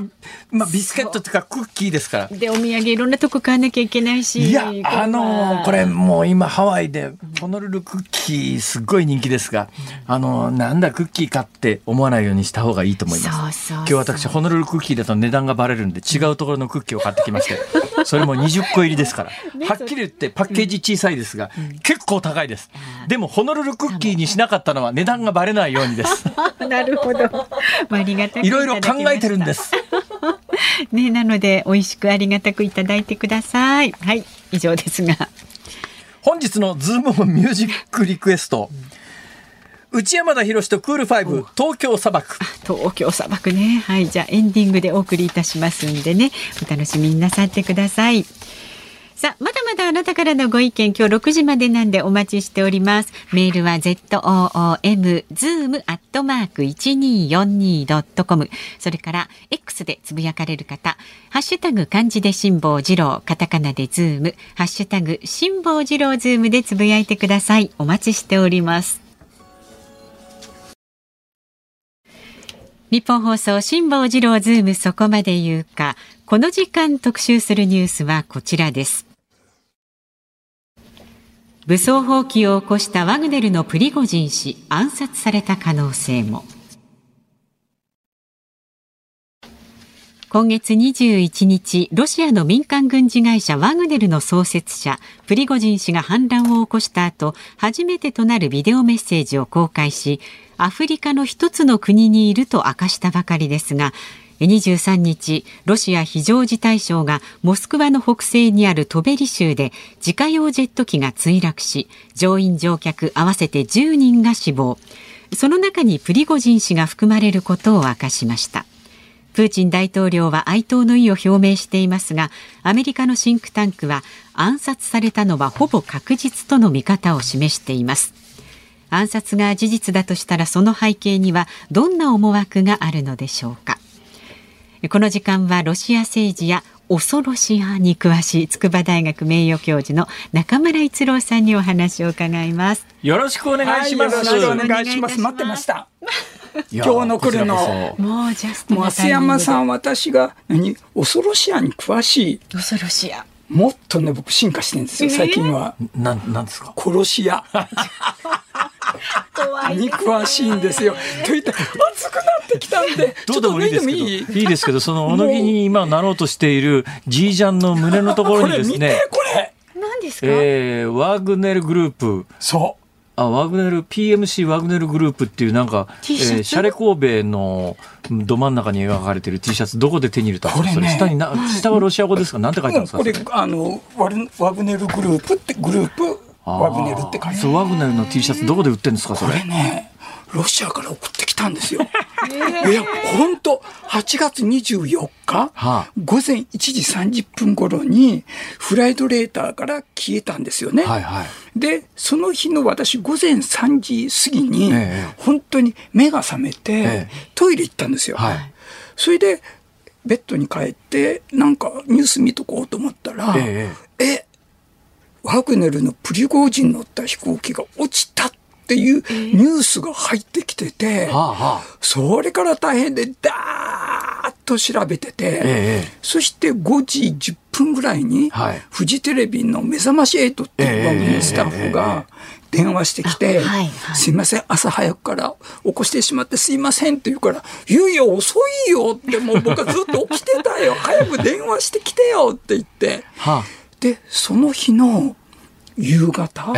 まあ、ビスケットっていうかクッキーですから。で、お土産いろんなとこ買わなきゃいけないし。いや、あのー、これもう今ハワイでホノルルクッキーすっごい人気ですが、あのなんだクッキーかって思わないようにした方がいいと思います。今日私ホノルルクッキーだと値段がバレるんで違うところのクッキーを買ってきましてそれも20個入りですから。はっきり言ってパッケージ小さいですが、結構高いです。でもホノルルクッキーにしなかったのは値段がバレないようにです。なるほど。ありがたいろいろ考えてるんです。ねなので美味しくありがたくいただいてください。はい以上ですが。本日のズームオンミュージックリクエスト、内山田博とクールファイブ東京砂漠東京砂漠ねはいじゃあエンディングでお送りいたしますんでねお楽しみになさってくださいさあ、まだまだあなたからのご意見、今日6時までなんでお待ちしております。メールは zoom zoom アットマーク 1242.com。それから X でつぶやかれる方、ハッシュタグ漢字で辛坊治郎、カタカナでズーム、ハッシュタグ辛坊治郎ズームでつぶやいてください。お待ちしております。ニッポン放送辛坊治郎ズームそこまで言うか。この時間特集するニュースはこちらです。武装蜂起を起こしたワグネルのプリゴジン氏暗殺された可能性も。今月21日、ロシアの民間軍事会社ワグネルの創設者、プリゴジン氏が反乱を起こした後、初めてとなるビデオメッセージを公開し、アフリカの一つの国にいると明かしたばかりですが、23日、ロシア非常事態省がモスクワの北西にあるトベリ州で自家用ジェット機が墜落し、乗員乗客合わせて10人が死亡。その中にプリゴジン氏が含まれることを明かしました。プーチン大統領は哀悼の意を表明していますが、アメリカのシンクタンクは暗殺されたのはほぼ確実との見方を示しています。暗殺が事実だとしたらその背景にはどんな思惑があるのでしょうか。この時間はロシア政治や恐ろしやに詳しい筑波大学名誉教授の中村一郎さんにお話を伺います。よろしくお願いします。はい、よろしくお願いします。待ってました。今日の来るの。もうジャスト増山さん、私が何？恐ろしやに詳しい。恐ろしや。もっとね、僕進化してるんですよ、最近は。なん、なんですか？殺し屋。に詳しいんですよ。といって熱くなってきたんで、ちょっと脱いでもいい？いいですけど、その小野木に今なろうとしているじいちゃんの胸のところにですね。これ何ですか？えー、ワグネルグループ。そう。あワグネル PMC ワグネルグループっていうなんか、えー、シャレ神戸のど真ん中に描かれてる T シャツどこで手に入れたんですか、ね、下にな下はロシア語ですか？なんて書いてあるんですか？これあのワグネルグループってグループ？ワグネルって書いてある。ワグネルの T シャツどこで売ってるんですか？それねロシアから送ってきたんですよ。いや、本当8月24日、はあ、午前1時30分頃に、フライドレーターから消えたんですよね。はいはい、で、その日の私、午前3時過ぎに、ええ、本当に目が覚めて、え、トイレ行ったんですよ。はい、それで、ベッドに帰って、なんかニュース見とこうと思ったら、えワグネルのプリゴージン乗った飛行機が落ちたっていうニュースが入ってきてて、それから大変でダーッと調べてて、そして5時10分ぐらいに、フジテレビの目覚まし8っていう番組のスタッフが、電話してきて、すいません、朝早くから起こしてしまってすいませんって言うから、いやいや、遅いよって、もう僕はずっと起きてたよ、早く電話してきてよって言って、で、その日の夕方、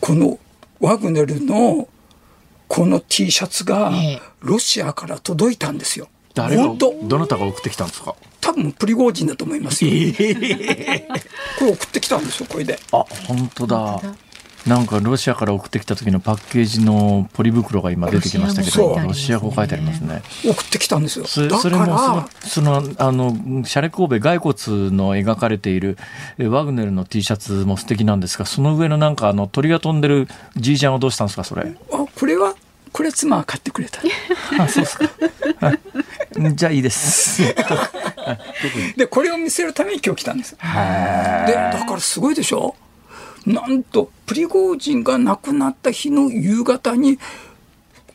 このワグネルのこの T シャツがロシアから届いたんですよ。誰が？どなたが送ってきたんですか？多分プリゴージンだと思いますよ。これ送ってきたんですよこれで。あ本当だ。なんかロシアから送ってきた時のパッケージのポリ袋が今出てきましたけどロシア語書いてありますね。送ってきたんですよ。それそれもそのそのあのシャレ神戸骸骨の描かれているワグネルの T シャツも素敵なんですがその上のなんかあの鳥が飛んでるじいちゃんはどうしたんですかそれ？あこれはこれ妻は買ってくれた。あそうですか。じゃあいいです。でこれを見せるために今日来たんです。でだからすごいでしょ？なんとプリゴージンが亡くなった日の夕方に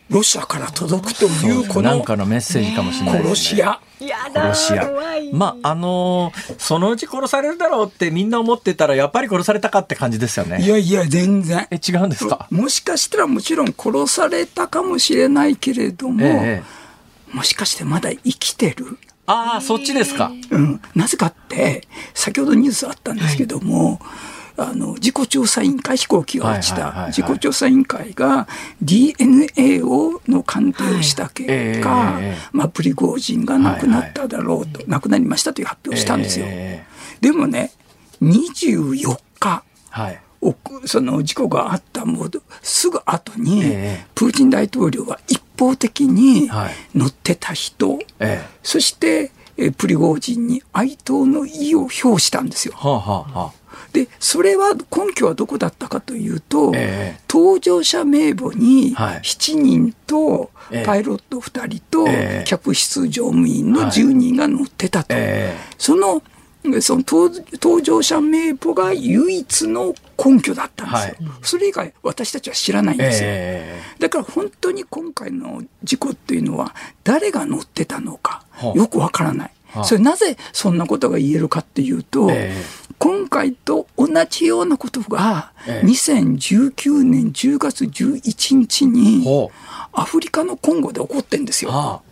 ロシアから届くというこのなんかのメッセージかもしれない、ね、殺し屋。殺し屋。まああのー、そのうち殺されるだろうってみんな思ってたらやっぱり殺されたかって感じですよね。いやいや全然。え違うんですか？もしかしたらもちろん殺されたかもしれないけれども、ええ、もしかしてまだ生きてる？ああそっちですか、うん、なぜかって先ほどニュースあったんですけども、はいあの自己調査委員会飛行機が落ちた。自己調査委員会が DNA をの鑑定をした結果、まあ、プリゴージンが亡くなっただろうと、亡くなりましたという発表をしたんですよ。でもね24日、はい。その事故があったもうすぐ後に、プーチン大統領は一方的に乗ってた人、そしてプリゴージンに哀悼の意を表したんですよ。はあはあで、それは根拠はどこだったかというと、えー、搭乗者名簿に7人と、パイロット2人と、客室乗務員の10人が乗ってたと。えー、そのその搭乗者名簿が唯一の根拠だったんですよ、はい、それ以外私たちは知らないんですよ、えー、だから本当に今回の事故っていうのは誰が乗ってたのかよくわからない、それなぜそんなことが言えるかっていうと、えー、今回と同じようなことが、2019年10月11日に、アフリカのコンゴで起こってんですよ。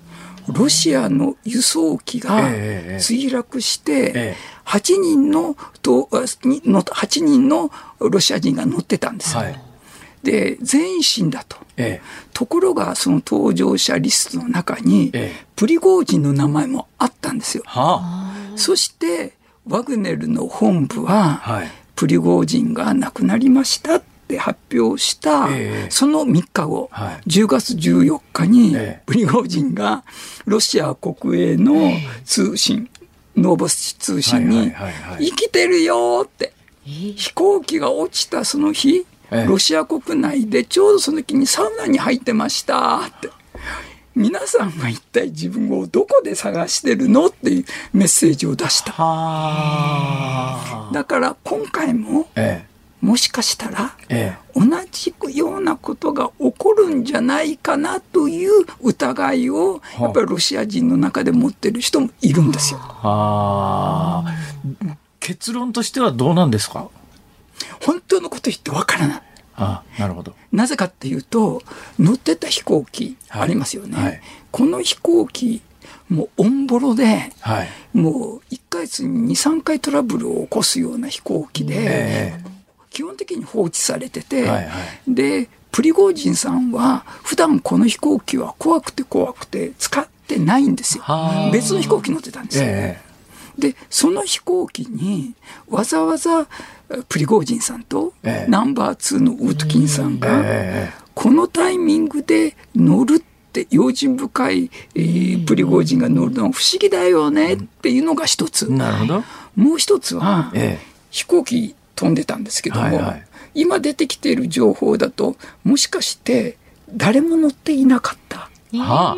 ロシアの輸送機が墜落して、8人のと8人のロシア人が乗ってたんですよ。はい、で全員死んだと、ええ、ところがその搭乗者リストの中に、ええ、プリゴージンの名前もあったんですよ。はあ、そしてワグネルの本部は、はい、プリゴージンが亡くなりましたって発表した、えその3日後、はい、10月14日に、プリゴージンがロシア国営の通信、ノーボス通信に、生きてるよって、飛行機が落ちたその日、ロシア国内でちょうどその時にサウナに入ってましたって。皆さんが一体自分をどこで探してるのっていうメッセージを出した。だから今回も、ええ、もしかしたら、ええ、同じようなことが起こるんじゃないかなという疑いをやっぱりロシア人の中で持ってる人もいるんですよ。結論としてはどうなんですか？本当のこと言ってわからない。あなるほど。なぜかっていうと乗ってた飛行機ありますよね、はい。はい、この飛行機もうオンボロで、はい、もう1ヶ月に23回トラブルを起こすような飛行機で、えー、基本的に放置されてて、はいはい、でプリゴージンさんは普段この飛行機は怖くて怖くて使ってないんですよ。別の飛行機乗ってたんですよ、えー、でその飛行機にわざわざプリゴージンさんとナンバー2のウートキンさんがこのタイミングで乗るって用心深い、えー、プリゴージンが乗るのは不思議だよねっていうのが一つ。なるほど。もう一つは、飛行機飛んでたんですけども、はいはい、今出てきている情報だともしかして誰も乗っていなかった。はあ、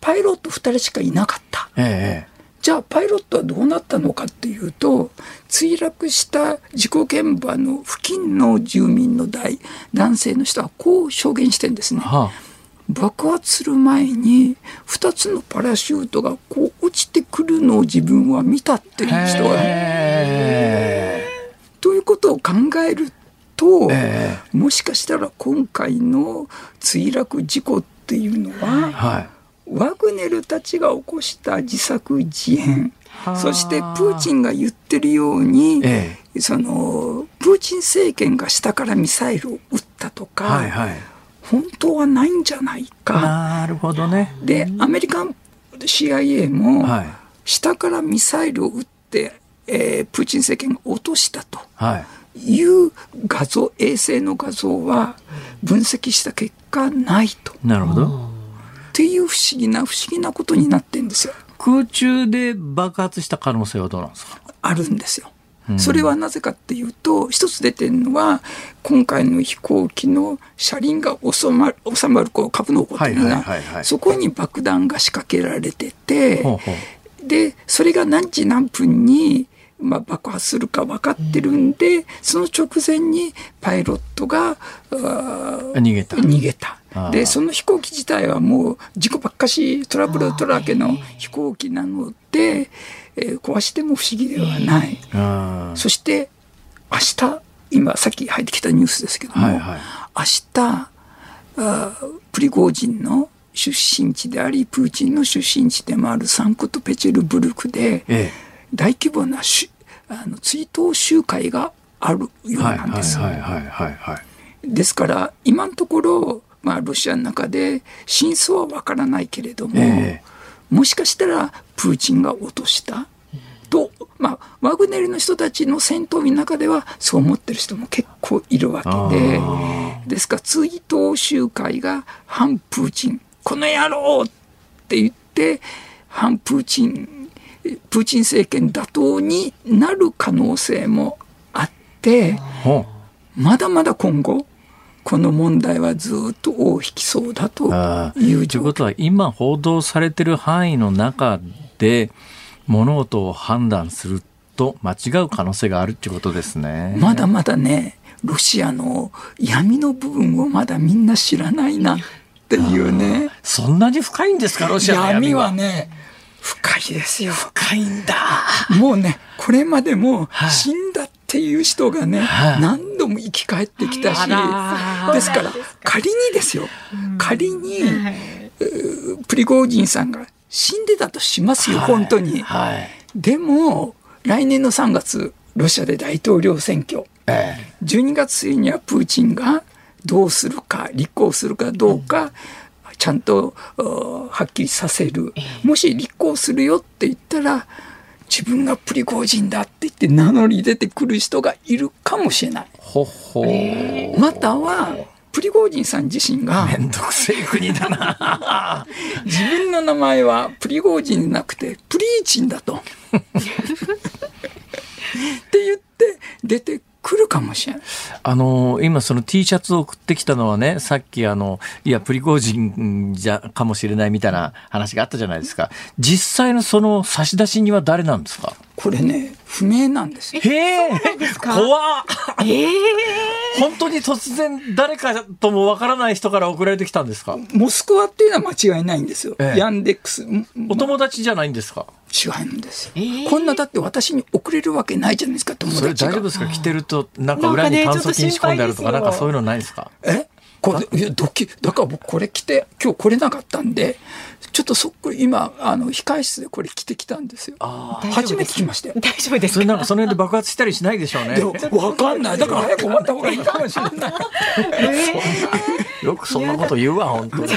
パイロット2人しかいなかった。ええじゃあパイロットはどうなったのかっていうと墜落した事故現場の付近の住民の大男性の人はこう証言してんですね。はあ、爆発する前に2つのパラシュートがこう落ちてくるのを自分は見たっていう人が。ということを考えるともしかしたら今回の墜落事故っていうのは、はいワグネルたちが起こした自作自演、そしてプーチンが言ってるように、ええ、そのプーチン政権が下からミサイルを撃ったとか、はいはい、本当はないんじゃないか。なるほどね。で、アメリカン CIA も、下からミサイルを撃って、えー、プーチン政権が落としたと。いう画像、衛星の画像は分析した結果ないと。なるほど。っていう不思議な不思議なことになってんですよ。空中で爆発した可能性はどうなんですか？あるんですよ。それはなぜかっていうと、一つ出てるのは、今回の飛行機の車輪が収まる、収まるこう格納庫というのが、そこに爆弾が仕掛けられてて、ほうほうで、それが何時何分に、まあ、爆発するか分かってるんで、その直前にパイロットが逃げた。逃げた。でその飛行機自体はもう事故ばっかしトラブルだらけの飛行機なので、えー、壊しても不思議ではない。そして明日今さっき入ってきたニュースですけども、はいはい、明日あプリゴージンの出身地でありプーチンの出身地でもあるサンクトペチェルブルクで、ええ、大規模なしあの追悼集会があるようなんです。ですから今のところまあ、ロシアの中で真相はわからないけれども、えー、もしかしたらプーチンが落としたと、まあ、ワグネルの人たちの戦闘員の中ではそう思ってる人も結構いるわけで、ですから追悼集会が反プーチン、この野郎って言って、反プーチン、プーチン政権打倒になる可能性もあって、まだまだ今後、この問題はずっと尾を引きそうだというということは、今報道されてる範囲の中で、物事を判断すると間違う可能性があるっていうことですね。まだまだね、ロシアの闇の部分をまだみんな知らないなっていうね。そんなに深いんですか、ロシアの闇は。闇はね、深いですよ。深いんだ。もうね、これまでも死んだっっていう人がね、何度も生き返ってきたし、ですから仮にですよ、仮に、プリゴージンさんが死んでたとしますよ、本当に。でも、来年の3月、ロシアで大統領選挙、12月末にはプーチンがどうするか、立候補するかどうか、ちゃんとはっきりさせる。もし立候補するよって言ったら、自分がプリゴージンだって言って名乗り出てくる人がいるかもしれない。ほほまたは、プリゴージンさん自身が。めんどくせえ国だな。自分の名前はプリゴージンじゃなくて、プリーチンだと。って言って出て来るかもしれない。あの、今その T シャツを送ってきたのはね、さっきあの、いや、プリゴジンじゃ、かもしれないみたいな話があったじゃないですか。実際のその差出人は誰なんですか？これね、不明なんです。へえ、怖っ。ええー、本当に突然誰かともわからない人から送られてきたんですか？モスクワっていうのは間違いないんですよ。ええ、ヤンデックス。お友達じゃないんですか？違うんですよ、えー、こんなだって私に送れるわけないじゃないですか友達が。大丈夫ですか？着てるとなんか裏に炭疽菌仕込んであるとかなんかそういうのないですか？え？これいやドキだから僕これ着て今日来れなかったんでちょっとそっくり今あの控室でこれ着てきたんですよ。初めて来ましたよ。大丈夫ですそれなんかその辺で爆発したりしないでしょうね。わかんない。だから早く終わった方がいいかもしれない、えー、よくそんなこと言うわ本当に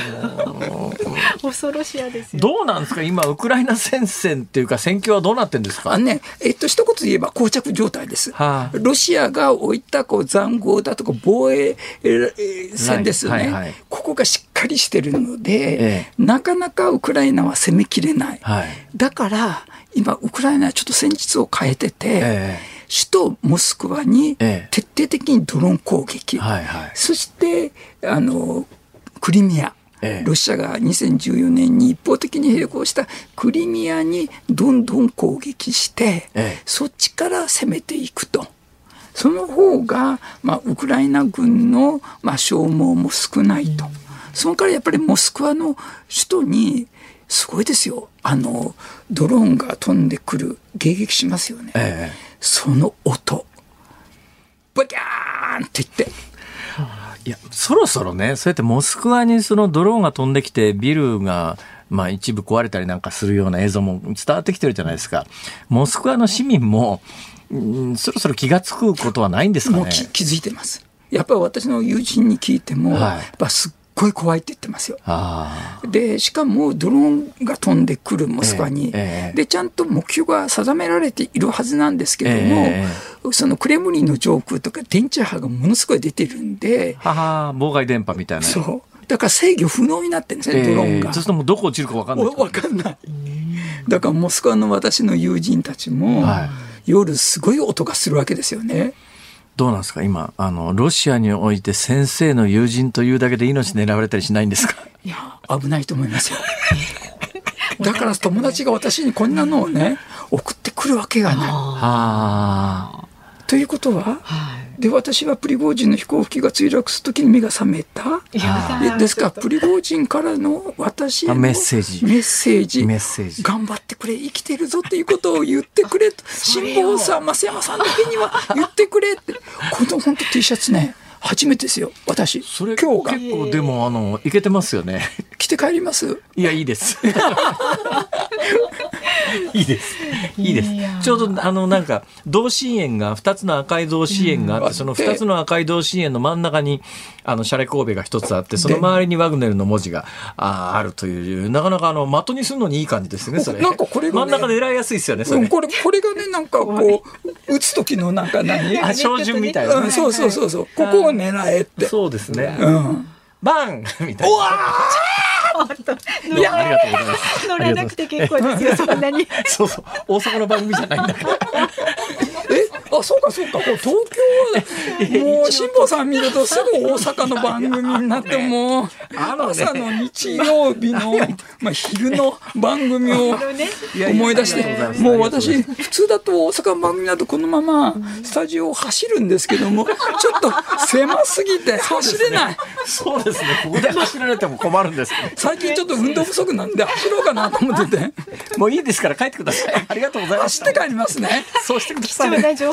恐ろしやですどうなんですか？今ウクライナ戦線っていうか戦況はどうなってんですか？あねえっと一言言えば膠着状態です、はあ、ロシアが置いたこう塹壕だとか防衛戦ですね、はいはいはい、ここがしっかりしてるので、ええ、なかなかウクライナは攻めきれない、はい、だから今ウクライナはちょっと戦術を変えてて、え、首都モスクワに徹底的にドローン攻撃、はいはい、そしてあのクリミア。ロシアが2014年に一方的に並行したクリミアにどんどん攻撃して、そっちから攻めていくと。その方が、まあ、ウクライナ軍の、まあ、消耗も少ないと。そのからやっぱりモスクワの首都に、すごいですよ。あの、ドローンが飛んでくる、迎撃しますよね。ええ、その音。バキャーンって言って、いや、そろそろね、そうやってモスクワにそのドローンが飛んできて、ビルが、まあ一部壊れたりなんかするような映像も伝わってきてるじゃないですか。モスクワの市民も、うん、そろそろ気が付くことはないんですかね。もう気づいてます。やっぱり私の友人に聞いても、はい、やっぱすっごい怖いって言ってますよ。でしかもドローンが飛んでくるモスクワに、えーえー、でちゃんと目標が定められているはずなんですけども、えー、そのクレムリンの上空とか電磁波がものすごい出てるんで妨害電波みたいなそうだから制御不能になってるんですね、ドローンが。そうするともうどこ落ちるか分かんない。分かんない。だからモスクワの私の友人たちも、はい、夜すごい音がするわけですよね。どうなんですか？今あのロシアにおいて先生の友人というだけで命狙われたりしないんですか？いや危ないと思いますよ だから友達が私にこんなのをね送ってくるわけがない。ということは、はい、で私はプリゴージンの飛行機が墜落するときに目が覚めた？ですか？らプリゴージンからの私へのメッセージ。メッセージ。メッセージ。頑張ってくれ生きてるぞっていうことを言って。くれと辛坊さん増山さんだけには言ってくれって。この本当 T シャツね初めてですよ私それ今日結構でもあのいけてますよね 着て帰ります？いやいいです いいです。いいです。ちょうど、あの、なんか、同心円が、二つの赤い同心円があって、その二つの赤い同心円の真ん中に、あの、シャレ神戸が一つあって、その周りにワグネルの文字がああるという、なかなかあの、的にするのにいい感じですね、それ。なんかこれが、ね、真ん中狙いやすいですよね、それ。うん、これ、これがね、なんかこう、打つ時のなんか何？あ、照準みたいな、ね、うん。そうそうそうそう。ここを狙えって。そうですね。うん。バンみたいな。うわいや、ありがとうございます。乗らなくて結構ですよ、そんなに。そうそう、大阪の番組じゃないんだから。え、あ、そうか、そうか、東京は、もう辛坊さん見ると、すぐ大阪の番組になって、もう。朝の日曜日 の、まあ、昼の番組を 思い出して、もう私、普通だと大阪の番組だと、このままスタジオを走るんですけども、ちょっと狭すぎて走れない。そうですね、ここで走られても困るんです。最近ちょっと運動不足なんで走ろうかなと思ってて。もういいですから帰ってください。ありがとうございます。走って帰りますね。そうしてください。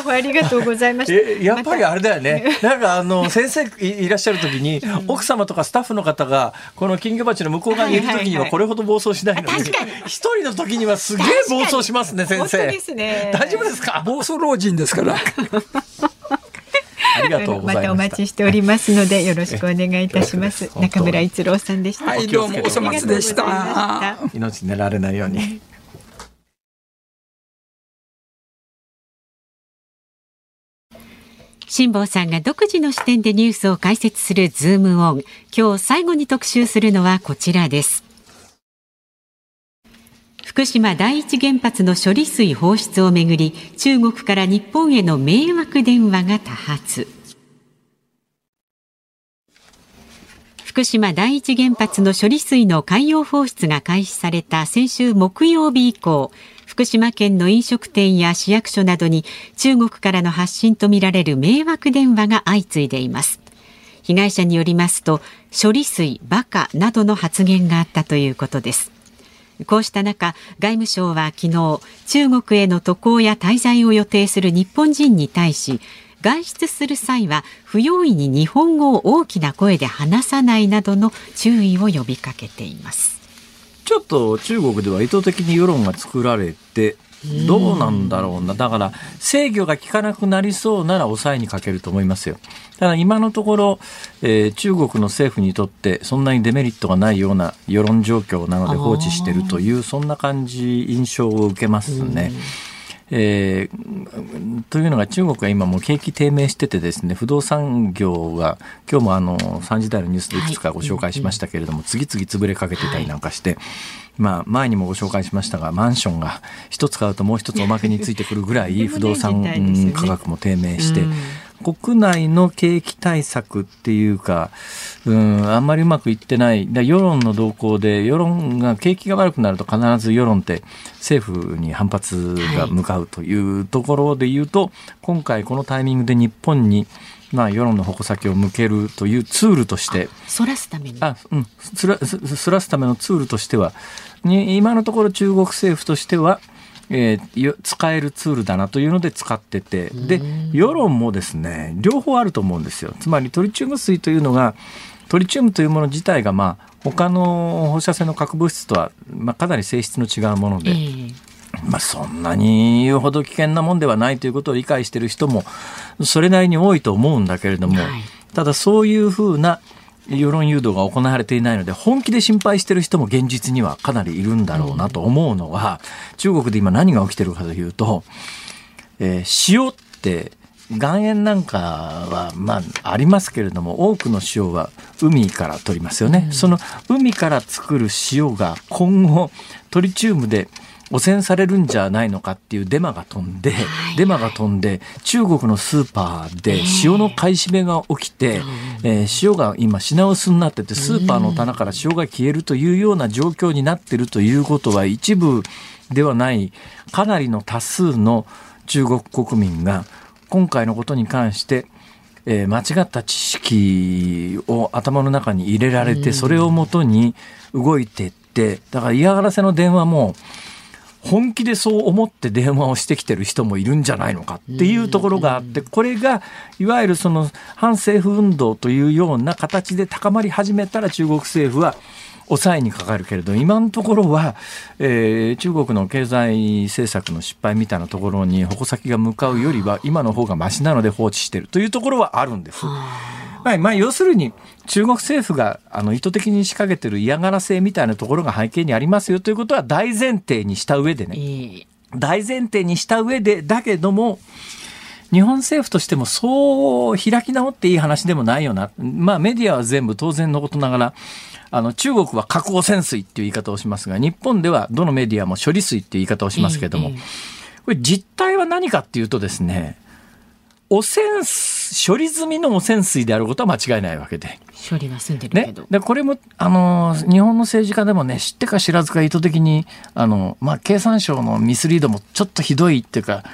報あありがとうございました。やっぱりあれだよね。なんかあの 先生いらっしゃる時に、奥様とかスタッフの方がこの金魚鉢の向こう側にいる時にはこれほど暴走しないのに、一人の時にはすげえ暴走しますね先生。ですね。大丈夫ですか？暴走老人ですから。ありがとうまたお待ちしておりますのでよろしくお願いいたします。中村一郎さんでした。はい、どうもお粗末でした。命狙われないように。辛坊さんが独自の視点でニュースを解説するズームオン。今日最後に特集するのはこちらです。福島第一原発の処理水放出をめぐり、中国から日本への迷惑電話が多発。福島第一原発の処理水の海洋放出が開始された先週木曜日以降、福島県の飲食店や市役所などに中国からの発信とみられる迷惑電話が相次いでいます。被害者によりますと処理水バカなどの発言があったということです。こうした中外務省は昨日中国への渡航や滞在を予定する日本人に対し外出する際は不用意に日本語を大きな声で話さないなどの注意を呼びかけています。ちょっと中国では意図的に世論が作られて、どうなんだろうな。だから、制御が効かなくなりそうなら抑えにかけると思いますよ。ただ今のところ、えー、中国の政府にとってそんなにデメリットがないような世論状況なので放置してるという、そんな感じ、印象を受けますね。えー、というのが中国は今もう景気低迷しててですね不動産業が今日もあの3時台のニュースでいくつかご紹介しましたけれども、はい、次々潰れかけてたりなんかして、まあ、前にもご紹介しましたがマンションが一つ買うともう一つおまけについてくるぐらい不動産価格も低迷して。国内の景気対策っていうか、うん、あんまりうまくいってない。だ世論の動向で、世論が、景気が悪くなると必ず世論って政府に反発が向かうというところで言うと、はい、今回このタイミングで日本に、まあ、世論の矛先を向けるというツールとして、そらすために。あ、うん、そらそらすためのツールとしては、に今のところ中国政府としては、えー、使えるツールだなというので使ってて。で世論もですね両方あると思うんですよ。つまりトリチウム水というのがトリチウムというもの自体がまあ他の放射性の核物質とは、まあ、かなり性質の違うもので、えー、まあ、そんなに言うほど危険なもんではないということを理解している人もそれなりに多いと思うんだけれども、はい、ただそういうふうな世論誘導が行われていないので本気で心配している人も現実にはかなりいるんだろうなと思うのは、中国で今何が起きてるかというと、えー、塩って岩塩なんかはまあありますけれども多くの塩は海から取りますよね、うん、その海から作る塩が今後トリチウムで汚染されるんじゃないのかっていうデマが飛んで、はい、デマが飛んで中国のスーパーで塩の買い占めが起きて、えー、塩が今品薄になっててスーパーの棚から塩が消えるというような状況になってるということは一部ではないかなりの多数の中国国民が今回のことに関してえー、間違った知識を頭の中に入れられて、それをもとに動いていって、だから嫌がらせの電話も、本気でそう思って電話をしてきてる人もいるんじゃないのかっていうところがあってこれがいわゆるその反政府運動というような形で高まり始めたら中国政府は抑えにかかるけれど今のところは、えー、中国の経済政策の失敗みたいなところに矛先が向かうよりは今の方がましなので放置しているというところはあるんです。まあ、まあ、要するに中国政府があの意図的に仕掛けてる嫌がらせみたいなところが背景にありますよということは大前提にした上でね、えー、大前提にした上でだけども日本政府としてもそう開き直っていい話でもないよな、まあ、メディアは全部当然のことながらあの中国は核汚染水っていう言い方をしますが日本ではどのメディアも処理水っていう言い方をしますけれども、これ実態は何かっていうとですね汚染水処理済みの汚染水であることは間違いないわけで。処理は済んでるけど。ね、でこれもあの日本の政治家でもね知ってか知らずか意図的にあの、まあ、経産省のミスリードもちょっとひどいっていうか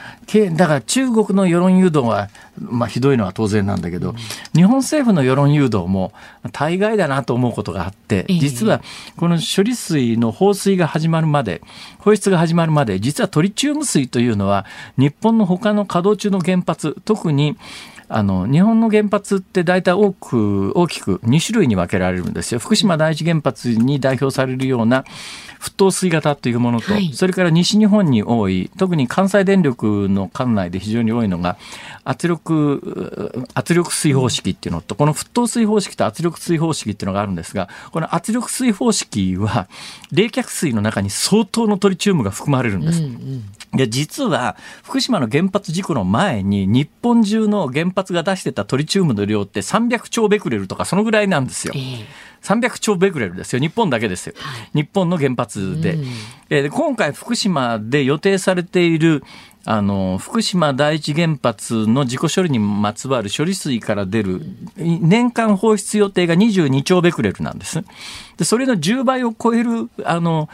だから中国の世論誘導は、まあ、ひどいのは当然なんだけど、うん、日本政府の世論誘導も大概だなと思うことがあって、実はこの処理水の放水が始まるまで放出が始まるまで実はトリチウム水というのは日本の他の稼働中の原発特にあの日本の原発って大体多く大きく2種類に分けられるんですよ。福島第一原発に代表されるような沸騰水型というものと、はい、それから西日本に多い特に関西電力の管内で非常に多いのが圧力圧力水方式っていうのとこの沸騰水方式と圧力水方式っていうのがあるんですがこの圧力水方式は冷却水の中に相当のトリチウムが含まれるんです。うんうんで実は福島の原発事故の前に日本中の原発が出してたトリチウムの量って300兆ベクレルとかそのぐらいなんですよ。えー300兆ベクレルですよ。日本だけですよ。はい、日本の原発で。うん、えー、今回福島で予定されているあの福島第一原発の事故処理にまつわる処理水から出る年間放出予定が22兆ベクレルなんです。でそれの10倍を超えるあの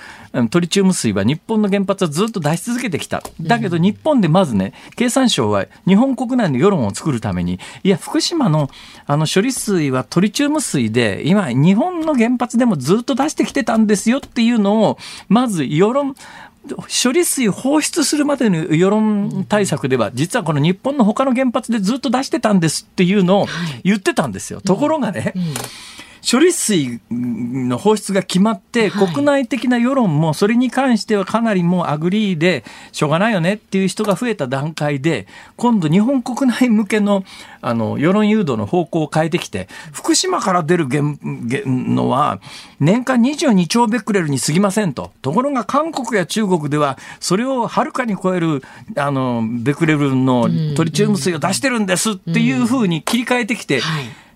トリチウム水は日本の原発はずっと出し続けてきた。だけど日本でまずね経産省は日本国内の世論を作るためにいや福島のあの処理水はトリチウム水で今日本の原発でもずっと出してきてたんですよっていうのをまず世論処理水放出するまでの世論対策では、実はこの日本の他の原発でずっと出してたんですっていうのを言ってたんですよ。ところがね、うんうん処理水の放出が決まって、国内的な世論もそれに関してはかなりもう agree でしょうがないよねっていう人が増えた段階で今度日本国内向けのあの世論誘導の方向を変えてきて福島から出るのは年間22兆ベクレルに過ぎませんと。ところが韓国や中国ではそれをはるかに超えるあのベクレルのトリチウム水を出してるんですっていうふうに切り替えてきて、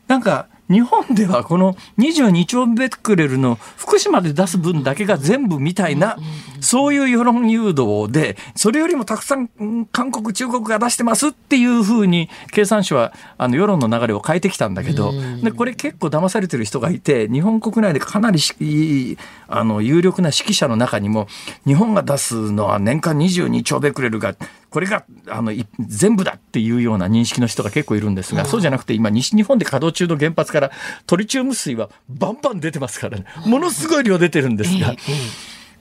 なんか日本ではこの22兆ベクレルの福島で出す分だけが全部みたいな、そういう世論誘導で、それよりもたくさん韓国、中国が出してますっていうふうに経産省はあの世論の流れを変えてきたんだけど、でこれ結構騙されてる人がいて、日本国内でかなりあの有力な指揮者の中にも、日本が出すのは年間22兆ベクレルがこれがあの全部だっていうような認識の人が結構いるんですが、そうじゃなくて今西日本で稼働中の原発からトリチウム水はバンバン出てますからね。ものすごい量出てるんですが。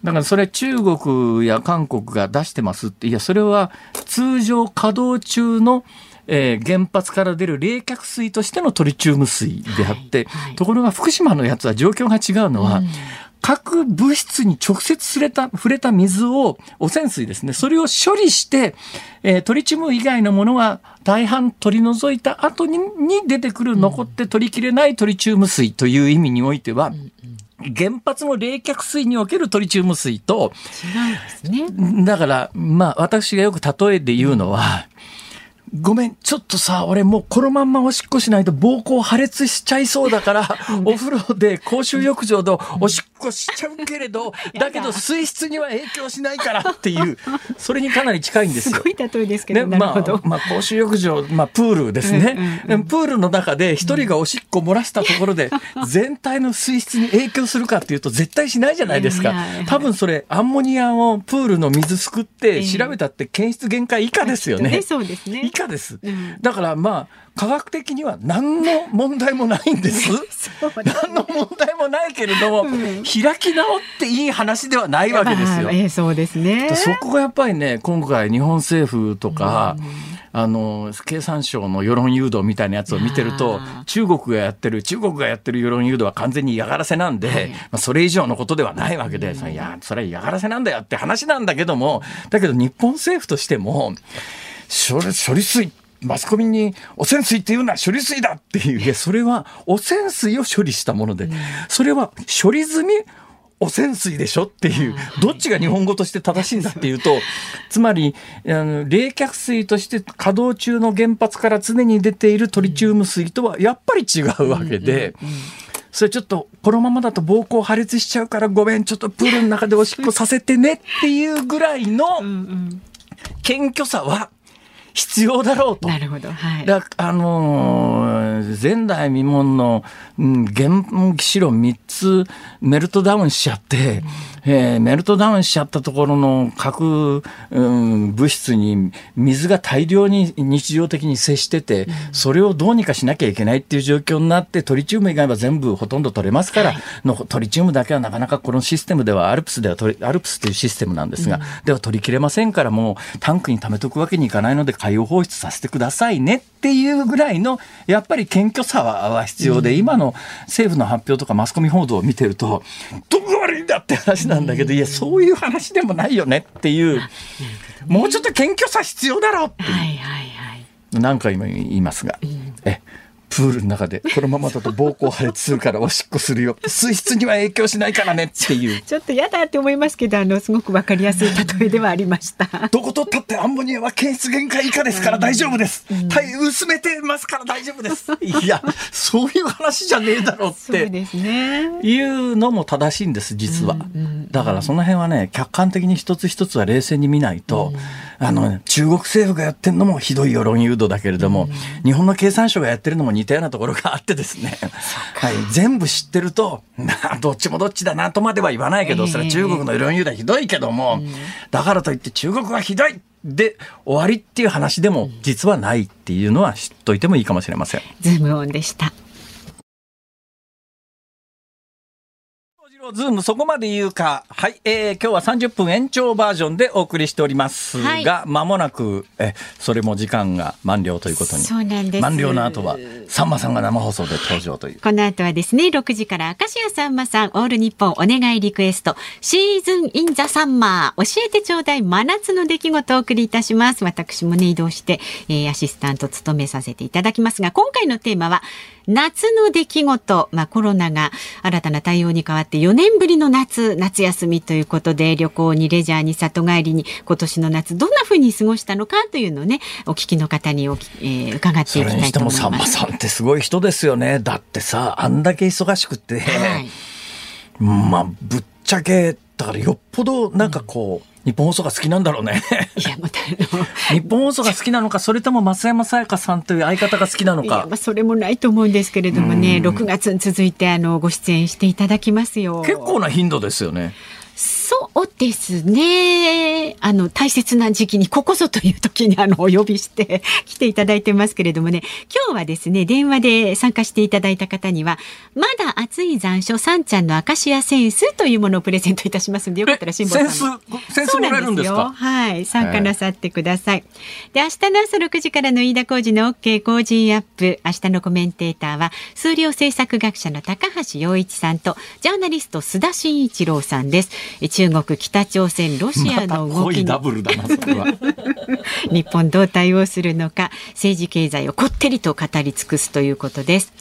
だからそれ中国や韓国が出してますって、いや、それは通常稼働中のえー、原発から出る冷却水としてのトリチウム水であって、はいはい、ところが福島のやつは状況が違うのは、うん核物質に直接触れた、触れた水を、汚染水ですね、それを処理して、えー、トリチウム以外のものが大半取り除いた後にに出てくる残って取りきれないトリチウム水という意味においては、原発の冷却水におけるトリチウム水と、違うんですね。だから、まあ、私がよく例えで言うのは、ごめん、ちょっとさ、俺もうこのまんまおしっこしないと膀胱破裂しちゃいそうだから、お風呂で公衆浴場でおしっこしちゃうけれど、だけど水質には影響しないからっていう、それにかなり近いんですよ。すごい例えですけど、ね、まあ、まあ、公衆浴場、まあ、プールですね。うんうんうん、プールの中で一人がおしっこ漏らしたところで、全体の水質に影響するかっていうと絶対しないじゃないですか。多分それ、アンモニアをプールの水すくって調べたって検出限界以下ですよね。そうですね。下です。だからまあ科学的には何の問題もないんです。何の問題もないけれども、うん、開き直っていい話ではないわけですよ。えー、そうですね。そこがやっぱりね、今回日本政府とか、うん、あの経産省の世論誘導みたいなやつを見てると、中国がやってる中国がやってる世論誘導は完全に嫌がらせなんで、はい、まあそれ以上のことではないわけで、うん、いやそれは嫌がらせなんだよって話なんだけども、だけど日本政府としても。処理水マスコミに汚染水っていうのは処理水だっていう、いや、それは汚染水を処理したもので、それは処理済み汚染水でしょっていう、どっちが日本語として正しいんだっていうと、つまり、あの冷却水として稼働中の原発から常に出ているトリチウム水とはやっぱり違うわけで、それちょっとこのままだと膀胱破裂しちゃうからごめん、ちょっとプールの中でおしっこさせてねっていうぐらいの謙虚さは、必要だろうと。なるほど。はい。だあのー、前代未聞の、うん、原子炉3つメルトダウンしちゃって、うん、えー、メルトダウンしちゃったところの核、うん、物質に水が大量に日常的に接してて、うん、それをどうにかしなきゃいけないっていう状況になって、トリチウム以外は全部ほとんど取れますから、はい、のトリチウムだけはなかなかこのシステムでは、アルプスではアルプスというシステムなんですが、うん、では取りきれませんから、もうタンクに溜めとくわけにいかないので、海洋放出させてくださいねっていうぐらいの、やっぱり謙虚さは必要で、今の政府の発表とかマスコミ報道を見てると、どこが悪いんだって話なんだけど、いや、そういう話でもないよねっていう、もうちょっと謙虚さ必要だろう。って。何回も言いますが、え、プールの中でこのままだと膀胱破裂するからおしっこするよ。水質には影響しないからねっていう。ちょっと嫌だって思いますけどあのすごくわかりやすい例えではありました。どことったってアンモニアは検出限界以下ですから大丈夫です、うん、薄めてますから大丈夫です。いやそういう話じゃねえだろうって。ですね。いうのも正しいんです実は、だからその辺はね客観的に一つ一つは冷静に見ないと、うん、あの中国政府がやってるのもひどい世論誘導だけれども、日本の経産省がやってるのも似たようなところがあってですね、はい、全部知ってると、まあ、どっちもどっちだなとまでは言わないけど、それは中国の世論誘導ひどいけども、だからといって中国はひどい。で終わりっていう話でも実はないっていうのは知っといてもいいかもしれません。ズームオンでした。ズームそこまで言うか。はい、えー、今日は30分延長バージョンでお送りしておりますが、はい、間もなく、え、それも時間が満了ということに。そうなんです。満了の後は、さんまさんが生放送で登場という。この後はですね、6時から明石家さんまさん、オール日本お願いリクエスト、シーズンインザサンマー、教えてちょうだい真夏の出来事をお送りいたします。私もね、移動して、えー、アシスタント務めさせていただきますが、今回のテーマは、夏の出来事、まあ、コロナが新たな対応に変わって4年ぶりの夏夏休みということで旅行にレジャーに里帰りに今年の夏どんなふうに過ごしたのかというのをねお聞きの方にお、えー、伺っていきたいと思います。それにしてもさんまさんってすごい人ですよね。だってさあんだけ忙しくて、はい、まあぶっちゃけだからよっぽどなんかこう、うん日本放送が好きなんだろうね。いや、また、日本放送が好きなのか、それとも増山さやかさんという相方が好きなのか。まあ、それもないと思うんですけれどもね、6月に続いて、あの、ご出演していただきますよ。結構な頻度ですよね。そうですね。あの、大切な時期に、ここぞという時に、あの、お呼びして 来ていただいてますけれどもね、今日はですね、電話で参加していただいた方には、まだ暑い残暑、さんちゃんのアカシアセンスというものをプレゼントいたしますんで、よかったら辛抱さんセンスもらえるんですか？はい、参加なさってください。で、明日の朝6時からの飯田浩二の OK 工事アップ、明日のコメンテーターは、数量政策学者の高橋洋一さんと、ジャーナリスト須田慎一郎さんです。中国北朝鮮ロシアの動きに、ま、日本どう対応するのか政治経済をこってりと語り尽くすということです。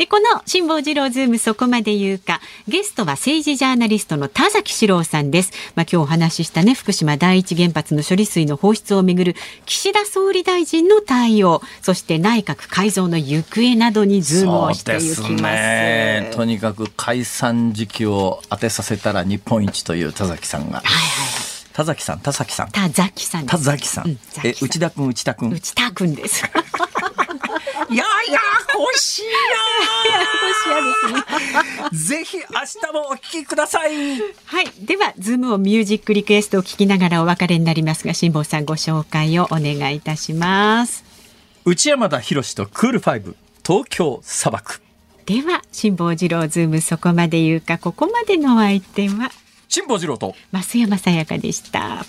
で、この辛坊治郎ズームそこまで言うか、ゲストは政治ジャーナリストの田崎史郎さんです。まあ、今日お話ししたね、福島第一原発の処理水の放出をめぐる岸田総理大臣の対応、そして内閣改造の行方などにズームをしていきます。ね、とにかく解散時期を当てさせたら日本一という田崎さんが。はいはい田崎さん、田崎さん。田崎さん。田崎さん。うん、え、内田君、内田君。内田君です。いやや欲しいなやですね。ぜひ明日もお聞きください。はい。では、ズームオンミュージックリクエストを聞きながらお別れになりますが、辛坊さんご紹介をお願いいたします。内山田洋とクールファイブ、東京砂漠。では、辛坊治郎ズームそこまで言うか、ここまでの相手は、辛坊治郎と増山さやかでした。